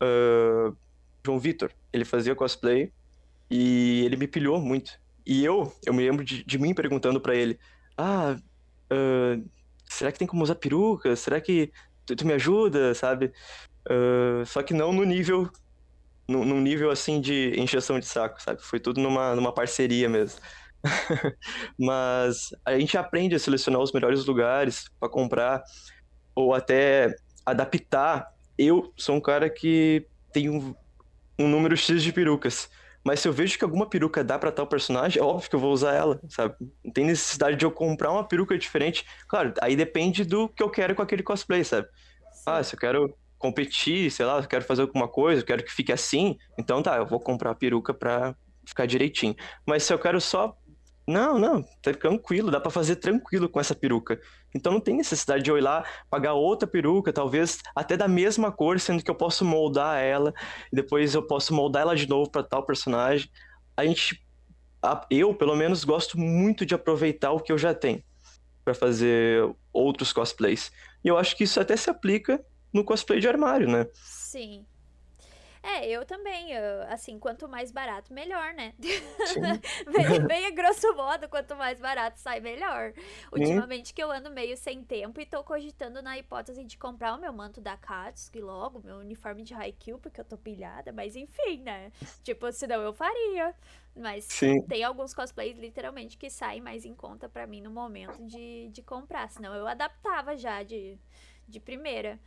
Speaker 2: uh, João Vitor, ele fazia cosplay e ele me pilhou muito. E eu, eu me lembro de, de mim perguntando para ele: Ah, uh, será que tem como usar peruca? Será que tu, tu me ajuda, sabe? Uh, só que não no nível, num nível assim de encheção de saco, sabe? Foi tudo numa, numa parceria mesmo. [laughs] Mas a gente aprende a selecionar os melhores lugares para comprar ou até adaptar. Eu sou um cara que tem um, número X de perucas. Mas se eu vejo que alguma peruca dá para tal personagem, é óbvio que eu vou usar ela, sabe? Não tem necessidade de eu comprar uma peruca diferente. Claro, aí depende do que eu quero com aquele cosplay, sabe? Sim. Ah, se eu quero competir, sei lá, eu quero fazer alguma coisa, eu quero que fique assim, então tá, eu vou comprar a peruca pra ficar direitinho. Mas se eu quero só não, não, tá tranquilo, dá para fazer tranquilo com essa peruca. Então não tem necessidade de eu ir lá pagar outra peruca, talvez até da mesma cor, sendo que eu posso moldar ela depois eu posso moldar ela de novo para tal personagem. A gente, eu pelo menos gosto muito de aproveitar o que eu já tenho para fazer outros cosplays. E eu acho que isso até se aplica no cosplay de armário, né?
Speaker 1: Sim. É, eu também. Eu, assim, quanto mais barato, melhor, né? bem, [laughs] bem grosso modo, quanto mais barato sai, melhor. Ultimamente que eu ando meio sem tempo e tô cogitando na hipótese de comprar o meu manto da Katsuki logo, meu uniforme de Haikyuu, porque eu tô pilhada, mas enfim, né? tipo, senão eu faria. Mas Sim. tem alguns cosplays, literalmente, que saem mais em conta para mim no momento de, de comprar. Senão eu adaptava já de, de primeira.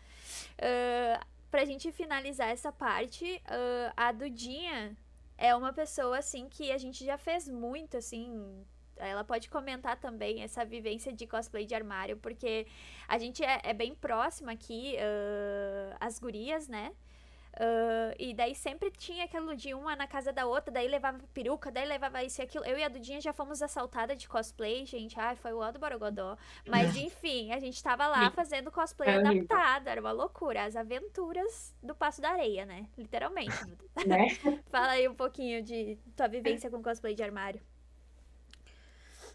Speaker 1: Uh, pra gente finalizar essa parte, uh, a Dudinha é uma pessoa, assim, que a gente já fez muito, assim. Ela pode comentar também essa vivência de cosplay de armário, porque a gente é, é bem próxima aqui, uh, as gurias, né? Uh, e daí sempre tinha aquilo de uma na casa da outra, daí levava peruca, daí levava isso e aquilo. Eu e a Dudinha já fomos assaltadas de cosplay, gente. Ai, foi o ano do Borogodó. Mas [laughs] enfim, a gente tava lá fazendo cosplay adaptado, era uma loucura. As aventuras do Passo da Areia, né? Literalmente. [laughs] Né? [laughs] Fala aí um pouquinho de tua vivência com cosplay de armário.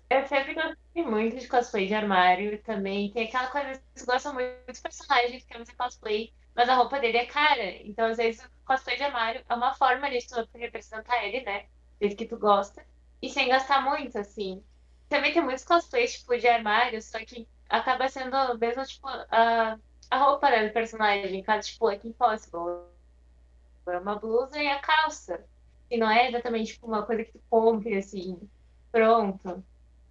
Speaker 4: Eu sempre gostei muito de cosplay de armário também. Tem aquela coisa que você gosta muito dos personagens que querem fazer cosplay mas a roupa dele é cara. Então, às vezes, o cosplay de armário é uma forma de tu representar ele, né? Desde que tu gosta. E sem gastar muito, assim. Também tem muitos cosplays, tipo, de armário, só que acaba sendo mesmo, tipo, a, a roupa né, do personagem. Em caso, tipo, Like Impossible. É uma blusa e a calça. E não é exatamente, tipo, uma coisa que tu compre, assim, pronto.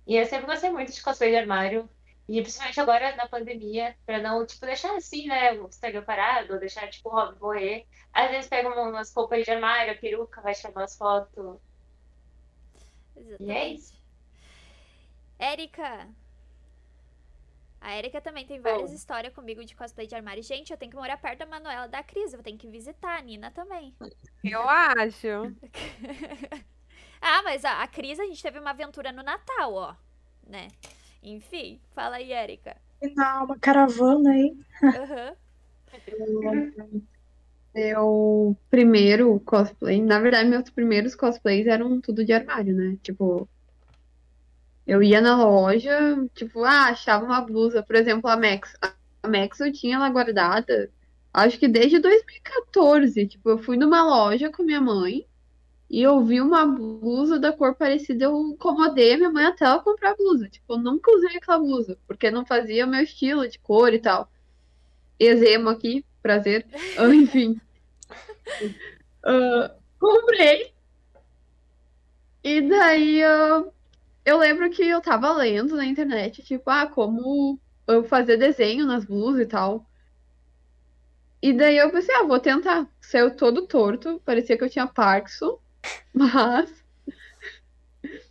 Speaker 4: E eu sempre gostei muito de cosplay de armário. E principalmente agora na pandemia, pra não, tipo, deixar assim, né, o Instagram parado, ou deixar, tipo, o hobby morrer. Às vezes pega umas roupas de armário, peruca, vai tirar umas fotos. Exatamente. E é isso.
Speaker 1: Érica! A Érica também tem várias histórias comigo de cosplay de armário. Gente, eu tenho que morar perto da Manuela da Cris, eu tenho que visitar a Nina também.
Speaker 7: Eu acho. [laughs]
Speaker 1: ah, mas a, a Cris, a gente teve uma aventura no Natal, ó, né? Enfim, fala aí, Érica.
Speaker 6: Não, uma caravana aí.
Speaker 1: Uhum.
Speaker 5: Meu primeiro cosplay, na verdade, meus primeiros cosplays eram tudo de armário, né? Tipo, eu ia na loja, tipo, ah, achava uma blusa, por exemplo, a Max. A Max eu tinha ela guardada, acho que desde 2014. Tipo, eu fui numa loja com minha mãe e eu vi uma blusa da cor parecida, eu incomodei a minha mãe até ela comprar a blusa. Tipo, eu nunca usei aquela blusa, porque não fazia o meu estilo de cor e tal. Exemo aqui, prazer. [laughs] Ah, enfim. Uh, comprei. E daí uh, eu lembro que eu tava lendo na internet, tipo, ah, como eu fazer desenho nas blusas e tal. E daí eu pensei, ah, vou tentar. Saiu todo torto, parecia que eu tinha Parkinson, mas.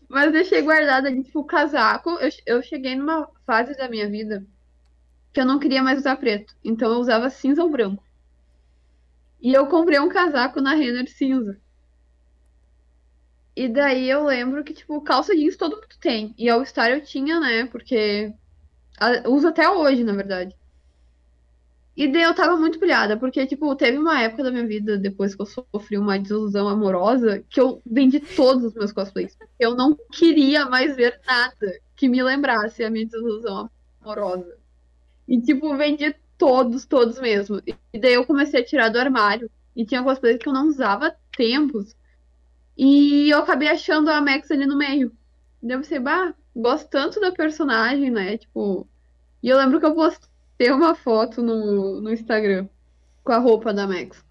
Speaker 5: Mas deixei guardado ali, tipo, o casaco. Eu, eu cheguei numa fase da minha vida que eu não queria mais usar preto. Então eu usava cinza ou branco. E eu comprei um casaco na Renner cinza. E daí eu lembro que, tipo, calça jeans todo mundo tem. E All Star eu tinha, né? Porque. Uso até hoje, na verdade. E daí eu tava muito pilhada, porque, tipo, teve uma época da minha vida, depois que eu sofri uma desilusão amorosa, que eu vendi todos os meus cosplays. Eu não queria mais ver nada que me lembrasse a minha desilusão amorosa. E, tipo, vendi todos, todos mesmo. E daí eu comecei a tirar do armário. E tinha cosplays que eu não usava há tempos. E eu acabei achando a Max ali no meio. Daí eu pensei, bah, gosto tanto da personagem, né? Tipo. E eu lembro que eu postei uma foto no, no Instagram com a roupa da Max.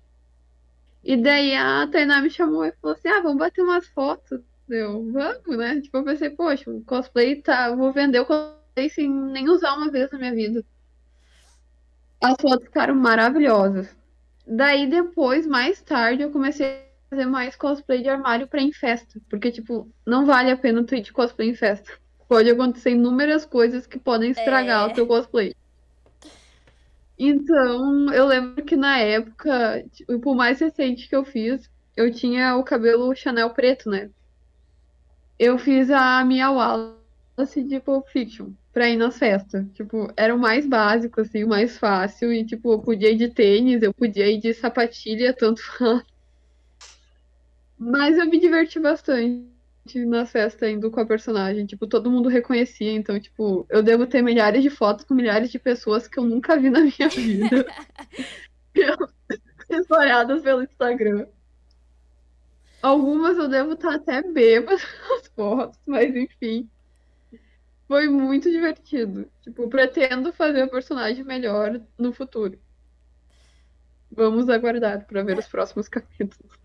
Speaker 5: E daí a Tainá me chamou e falou assim: ah, vamos bater umas fotos. Eu, vamos, né? Tipo, eu pensei, poxa, o cosplay tá. Vou vender o cosplay sem nem usar uma vez na minha vida. As fotos ficaram maravilhosas. Daí depois, mais tarde, eu comecei a fazer mais cosplay de armário pra em festa. Porque, tipo, não vale a pena tu ir de cosplay em festa. Pode acontecer inúmeras coisas que podem estragar
Speaker 1: É.
Speaker 5: o teu cosplay. Então, eu lembro que na época, tipo, o mais recente que eu fiz, eu tinha o cabelo Chanel preto, né? Eu fiz a minha Wallace de Pulp Fiction pra ir nas festas. Tipo, era o mais básico, assim, o mais fácil. E, tipo, eu podia ir de tênis, eu podia ir de sapatilha, tanto [laughs] faz. Mas eu me diverti bastante na festa indo com a personagem. Tipo, todo mundo reconhecia. Então, tipo, eu devo ter milhares de fotos com milhares de pessoas que eu nunca vi na minha vida. [laughs] Espalhadas pelo Instagram. Algumas eu devo estar até bêbada [laughs] nas fotos, mas enfim. Foi muito divertido. Tipo, pretendo fazer a personagem melhor no futuro. Vamos aguardar para ver os próximos capítulos.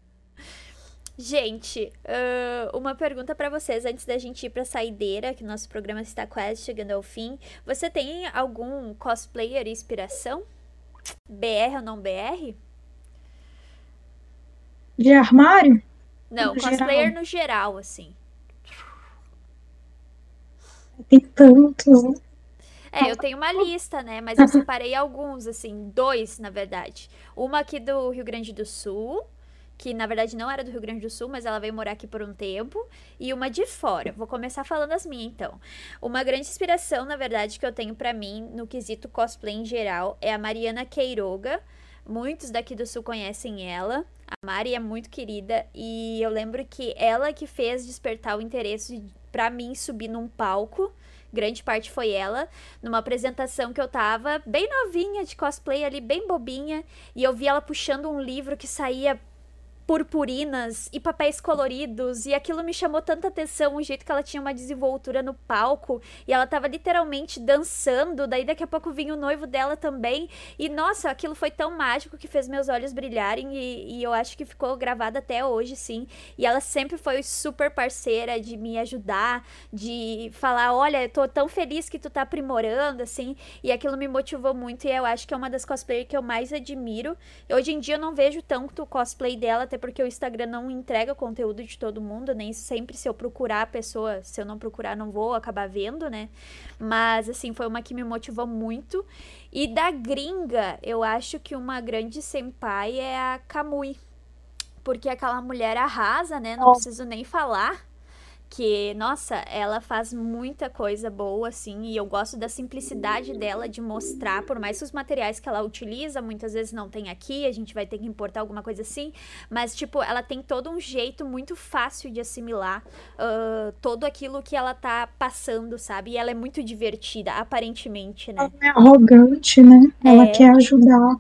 Speaker 1: Gente, ah, uma pergunta pra vocês antes da gente ir pra saideira, que nosso programa está quase chegando ao fim. Você tem algum cosplayer inspiração? BR ou não BR?
Speaker 6: De armário?
Speaker 1: Não,
Speaker 6: No
Speaker 1: cosplayer
Speaker 6: geral.
Speaker 1: no geral, assim.
Speaker 6: Tem tantos. né?
Speaker 1: É, eu tenho uma lista, né? Mas eu separei alguns, assim, dois, na verdade. Uma aqui do Rio Grande do Sul, que na verdade não era do Rio Grande do Sul, mas ela veio morar aqui por um tempo, e uma de fora. Vou começar falando as minhas, então. Uma grande inspiração, na verdade, que eu tenho pra mim no quesito cosplay em geral é a Mariana Queiroga. Muitos daqui do Sul conhecem ela. A Mari é muito querida e eu lembro que ela que fez despertar o interesse pra mim subir num palco. Grande parte foi ela, numa apresentação que eu tava bem novinha de cosplay ali, bem bobinha, e eu vi ela puxando um livro que saía purpurinas e papéis coloridos, e aquilo me chamou tanta atenção, o jeito que ela tinha uma desenvoltura no palco, e ela tava literalmente dançando, daí daqui a pouco vinha o noivo dela também, e nossa, aquilo foi tão mágico que fez meus olhos brilharem, e, e eu acho que ficou gravado até hoje, sim, e ela sempre foi super parceira de me ajudar, de falar, olha, eu tô tão feliz que tu tá aprimorando, assim, e aquilo me motivou muito, e eu acho que é uma das cosplayers que eu mais admiro, Hoje em dia eu não vejo tanto o cosplay dela, até porque o Instagram não entrega conteúdo de todo mundo, nem sempre se eu procurar a pessoa, se eu não procurar, não vou acabar vendo, né? Mas assim, foi uma que me motivou muito. E da gringa, eu acho que uma grande senpai é a Kamui. Porque aquela mulher arrasa, né? Não preciso nem falar. Que, nossa, ela faz muita coisa boa, assim, e eu gosto da simplicidade dela de mostrar, por mais que os materiais que ela utiliza muitas vezes não tem aqui, a gente vai ter que importar alguma coisa assim, mas, tipo, ela tem todo um jeito muito fácil de assimilar ah, todo aquilo que ela tá passando, sabe? E ela é muito divertida, aparentemente, né?
Speaker 6: Ela é arrogante, né? Ela
Speaker 1: É.
Speaker 6: quer ajudar.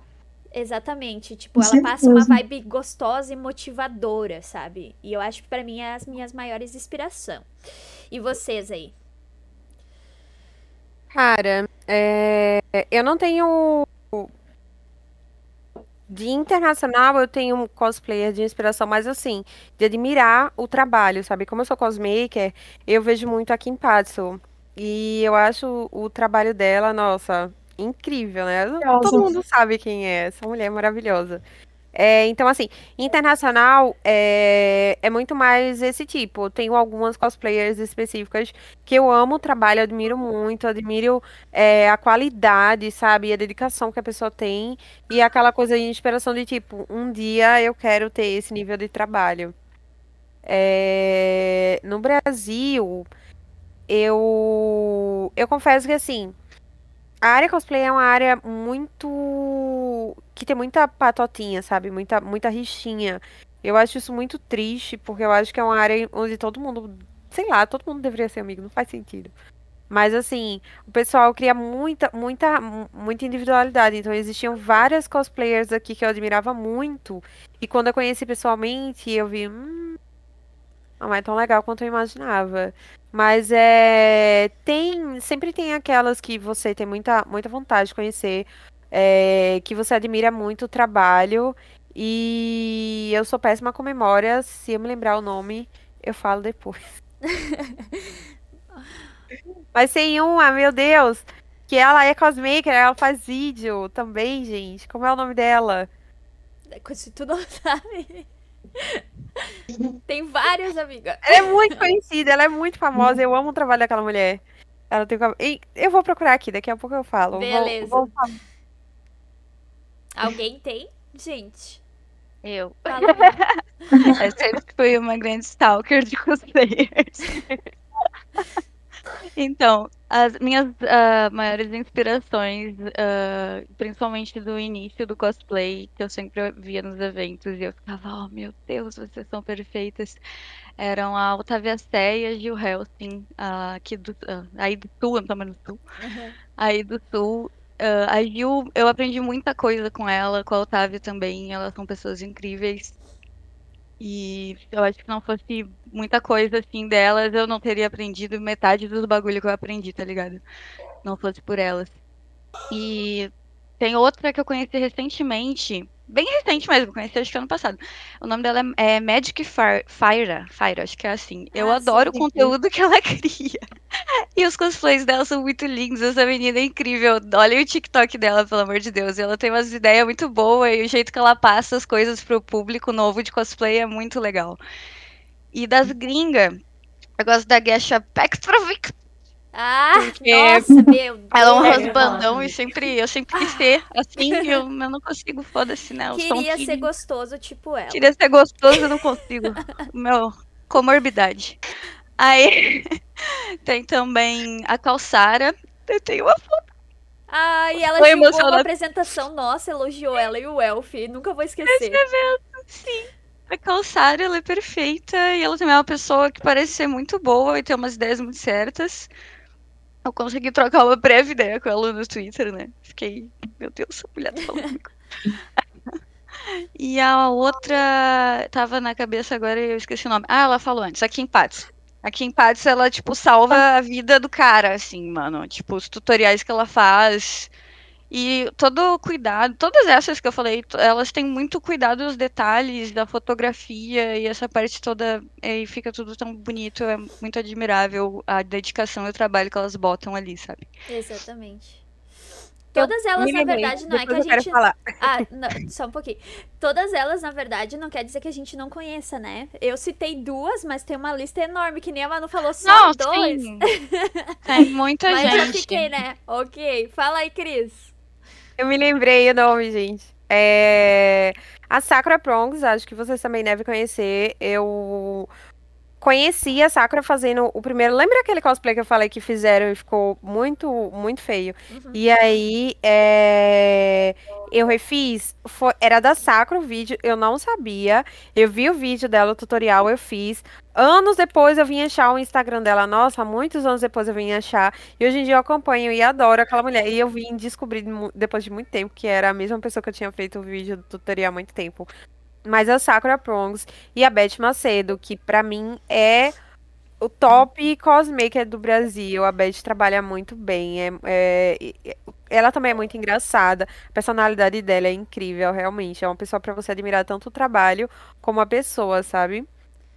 Speaker 1: Exatamente. Tipo, ela passa uma vibe gostosa e motivadora, sabe? E eu acho que pra mim é as minhas maiores inspiração. E vocês aí?
Speaker 7: Cara, é, eu não tenho. De internacional, eu tenho um cosplayer de inspiração, mas assim, de admirar o trabalho, sabe? Como eu sou cosmaker, eu vejo muito a Kim Patsu. E eu acho o trabalho dela, nossa, incrível, né? Todo mundo sabe quem é, essa mulher é maravilhosa. É, então, assim, internacional é, é muito mais esse tipo. Eu tenho algumas cosplayers específicas que eu amo o trabalho, admiro muito, admiro é, a qualidade, sabe? E a dedicação que a pessoa tem. E aquela coisa de inspiração de tipo, um dia eu quero ter esse nível de trabalho. É, no Brasil, eu, eu confesso que assim. A área cosplay é uma área muito. que tem muita patotinha, sabe? Muita, muita rixinha. Eu acho isso muito triste, porque eu acho que é uma área onde todo mundo. Sei lá, todo mundo deveria ser amigo, não faz sentido. Mas assim, o pessoal cria muita, muita, mu- muita individualidade. Então existiam várias cosplayers aqui que eu admirava muito. E quando eu conheci pessoalmente, eu vi, hum, não é tão legal quanto eu imaginava. Mas é. Tem. Sempre tem aquelas que você tem muita, muita vontade de conhecer. é, que você admira muito o trabalho. E eu sou péssima com memória. Se eu me lembrar o nome, eu falo depois. [laughs] Mas tem uma, meu Deus, que ela é cosmaker, ela faz vídeo também, gente. Como é o nome dela?
Speaker 1: Se tu não sabe. [laughs] Tem várias, amiga.
Speaker 7: Ela é muito conhecida, ela é muito famosa. Eu amo o trabalho daquela mulher. Ela tem. Eu vou procurar aqui, daqui a pouco eu falo. Vou-
Speaker 1: Beleza.
Speaker 7: vou-
Speaker 1: Alguém tem? Gente,
Speaker 3: Eu.
Speaker 1: fala. [laughs]
Speaker 3: Eu sempre fui uma grande stalker de cosplayers. [laughs] Então, as minhas ah, maiores inspirações, ah, principalmente do início do cosplay, que eu sempre via nos eventos e eu ficava, oh meu Deus, vocês são perfeitas, eram a Otávia Sé e a Gil Helsing, ah, aqui do, aí do Sul, eu não tô mais no Sul,
Speaker 1: Uhum.
Speaker 3: aí do Sul. A Gil, eu aprendi muita coisa com ela, com a Otávia também, elas são pessoas incríveis. E eu acho que não fosse muita coisa assim delas, eu não teria aprendido metade dos bagulho que eu aprendi, tá ligado? Não fosse por elas. E tem outra que eu conheci recentemente, bem recente mesmo, conheci acho que ano passado. O nome dela é, é Magic Fire, Fire, acho que é assim. Eu
Speaker 1: Ah,
Speaker 3: adoro
Speaker 1: sim.
Speaker 3: o conteúdo que ela [laughs] cria. E os cosplays dela são muito lindos, essa menina é incrível. Olha o TikTok dela, pelo amor de Deus. Ela tem umas ideias muito boas e o jeito que ela passa as coisas pro público novo de cosplay é muito legal. E das gringas, eu gosto da Gesha Petrovic.
Speaker 1: Ah,
Speaker 3: Porque
Speaker 1: nossa, meu Deus.
Speaker 3: Ela é um rasbandão
Speaker 4: é.
Speaker 3: e sempre, eu sempre quis ser assim, e eu, eu não consigo, foda-se, né? Eu um
Speaker 1: Queria ser gostoso, tipo ela.
Speaker 3: Queria ser gostoso, eu não consigo. Meu, comorbidade. Aí [laughs] tem também a Calçara. Eu tenho uma
Speaker 1: Ah, e ela
Speaker 3: Foi
Speaker 1: divulgou uma apresentação nossa, elogiou ela e o Elf. Nunca vou esquecer.
Speaker 3: Sim. A Calçara, ela é perfeita e ela também é uma pessoa que parece ser muito boa e tem umas ideias muito certas. Eu consegui trocar uma breve ideia com ela no Twitter, né? Fiquei, meu Deus, essa mulher tá falando. E a outra tava na cabeça agora e eu esqueci o nome. Ah, ela falou antes, a Kim Patz. A Kim Patz, ela, tipo, salva a vida do cara, assim, mano. Tipo, os tutoriais que ela faz. E todo o cuidado, todas essas que eu falei, elas têm muito cuidado dos detalhes da fotografia e essa parte toda, e fica tudo tão bonito, é muito admirável a dedicação e o trabalho que elas botam ali, sabe?
Speaker 1: Exatamente.
Speaker 7: Eu
Speaker 1: Todas elas, na verdade, não é que a
Speaker 7: eu
Speaker 1: gente.
Speaker 7: falar.
Speaker 1: Ah, não, só um pouquinho. Todas elas, na verdade, não quer dizer que a gente não conheça, né? Eu citei duas, mas tem uma lista enorme, que nem a Manu falou, só
Speaker 3: Não,
Speaker 1: dois.
Speaker 3: sim. Tem muita [laughs]
Speaker 1: Mas eu
Speaker 3: gente.
Speaker 1: fiquei, né? Ok. Fala aí, Cris.
Speaker 7: Eu me lembrei o nome, gente. É... A Sakura Prongs, acho que vocês também devem conhecer. Eu conheci a Sakura fazendo o primeiro. Lembra aquele cosplay que eu falei que fizeram e ficou muito, muito feio?
Speaker 1: Uhum.
Speaker 7: E aí, é, eu refiz. Foi... Era da Sakura o vídeo, eu não sabia. Eu vi o vídeo dela, o tutorial, eu fiz. Anos depois eu vim achar o Instagram dela. Nossa, muitos anos depois eu vim achar. E hoje em dia eu acompanho e adoro aquela mulher. E eu vim descobrir depois de muito tempo que era a mesma pessoa que eu tinha feito o vídeo do tutorial há muito tempo. Mas a Sakura Prongs e a Beth Macedo, que pra mim é o top cosmaker do Brasil. A Beth trabalha muito bem. É, é- é- ela também é muito engraçada. A personalidade dela é incrível, realmente. É uma pessoa pra você admirar tanto o trabalho como a pessoa, sabe?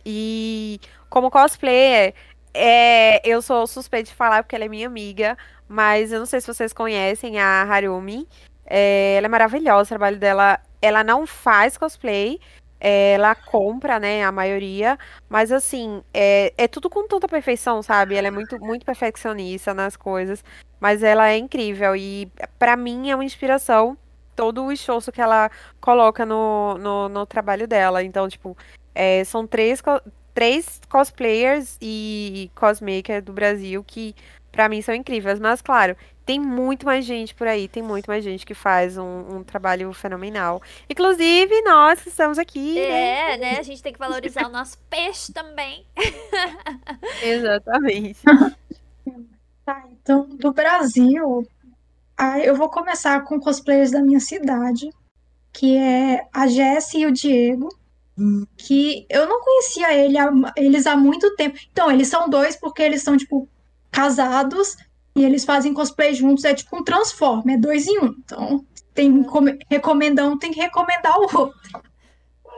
Speaker 7: E como cosplayer, é, eu sou suspeita de falar porque ela é minha amiga, mas eu não sei se vocês conhecem a Harumi. É, ela é maravilhosa, o trabalho dela. Ela não faz cosplay, ela compra, né, a maioria, mas assim, é, é tudo com tanta perfeição, sabe? Ela é muito, muito perfeccionista nas coisas, mas ela é incrível e pra mim é uma inspiração todo o esforço que ela coloca no, no, no trabalho dela. Então, tipo, é, são três, três cosplayers e cosmaker do Brasil que pra mim são incríveis, mas claro, tem muito mais gente por aí, tem muito mais gente que faz um, um trabalho fenomenal. Inclusive, nós que estamos aqui, né?
Speaker 1: É, né? A gente tem que valorizar o nosso peixe também. [laughs]
Speaker 7: Exatamente.
Speaker 6: Tá, então, do Brasil, eu vou começar com cosplayers da minha cidade, que é a Jessie e o Diego, que eu não conhecia ele, eles há muito tempo. Então, eles são dois porque eles são, tipo, casados e eles fazem cosplay juntos, é tipo um transforme, é dois em um. Então, tem come- recomendar um, tem que recomendar o outro.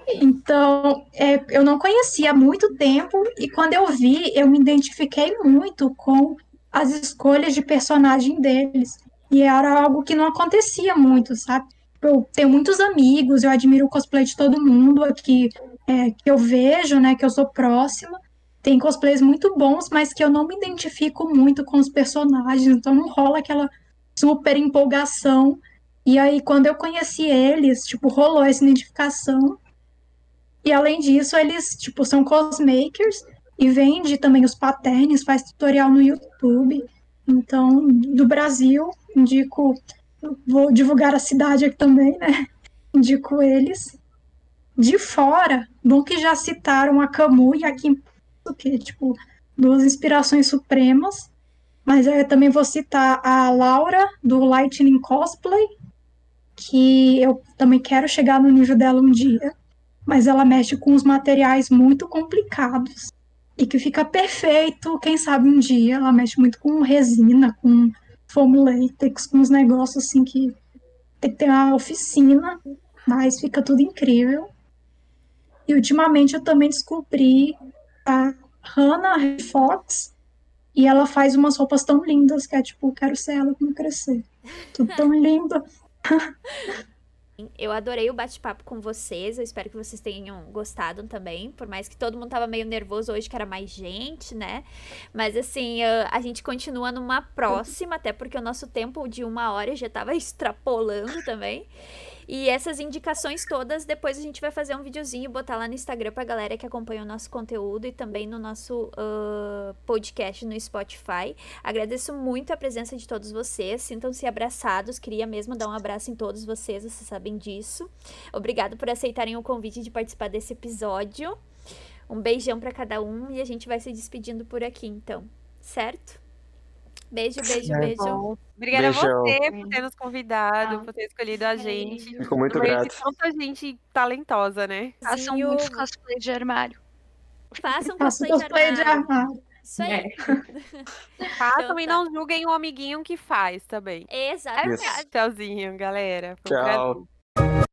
Speaker 6: Então, é, eu não conhecia há muito tempo e quando eu vi, eu me identifiquei muito com as escolhas de personagem deles. E era algo que não acontecia muito, sabe? Eu tenho muitos amigos, eu admiro o cosplay de todo mundo aqui, é, que eu vejo, né, que eu sou próxima. Tem cosplays muito bons, mas que eu não me identifico muito com os personagens, então não rola aquela super empolgação. E aí, quando eu conheci eles, tipo, rolou essa identificação. E além disso, eles, tipo, são cosmakers e vende também os patterns, faz tutorial no YouTube. Então, do Brasil, indico, vou divulgar a cidade aqui também, né? [laughs] Indico eles. De fora, bom que já citaram a Camu e a Kim, que tipo, duas inspirações supremas. Mas eu também vou citar a Laura, do Lightning Cosplay, que eu também quero chegar no nível dela um dia. Mas ela mexe com os materiais muito complicados e que fica perfeito, quem sabe um dia. Ela mexe muito com resina, com foam latex, com uns negócios assim que tem que ter uma oficina, mas fica tudo incrível. E ultimamente eu também descobri a Hannah Fox e ela faz umas roupas tão lindas que é tipo, quero ser ela quando crescer. Tudo [laughs] tão lindo.
Speaker 1: Eu adorei o bate-papo com vocês. Eu espero que vocês tenham gostado também. Por mais que todo mundo tava meio nervoso hoje, que era mais gente, né? Mas assim, a, a gente continua numa próxima, até porque o nosso tempo de uma hora já tava [laughs] extrapolando também. E essas indicações todas, depois a gente vai fazer um videozinho e botar lá no Instagram pra galera que acompanha o nosso conteúdo e também no nosso uh, podcast no Spotify. Agradeço muito a presença de todos vocês. Sintam-se abraçados. Queria mesmo dar um abraço em todos vocês, vocês sabem disso. Obrigado por aceitarem o convite de participar desse episódio. Um beijão pra cada um e a gente vai se despedindo por aqui, então. Certo? Beijo, beijo,
Speaker 2: É.
Speaker 1: beijo.
Speaker 7: Obrigada
Speaker 2: Beijão.
Speaker 7: a você por ter nos convidado,
Speaker 4: Tchau.
Speaker 7: por ter escolhido a gente.
Speaker 2: Fico muito
Speaker 7: No
Speaker 2: grato.
Speaker 7: tanta gente talentosa, né?
Speaker 3: Façam
Speaker 1: Zinho,
Speaker 3: muitos cosplays de armário.
Speaker 1: Façam
Speaker 6: Faço
Speaker 1: cosplay de
Speaker 6: cosplay de
Speaker 1: armário.
Speaker 6: armário.
Speaker 1: Isso aí.
Speaker 4: É. [laughs]
Speaker 7: Façam
Speaker 1: Então
Speaker 7: e
Speaker 1: tá.
Speaker 7: não julguem o amiguinho que faz também.
Speaker 1: Exatamente.
Speaker 7: Tchauzinho, galera. Foi
Speaker 2: Tchau.
Speaker 7: prazer.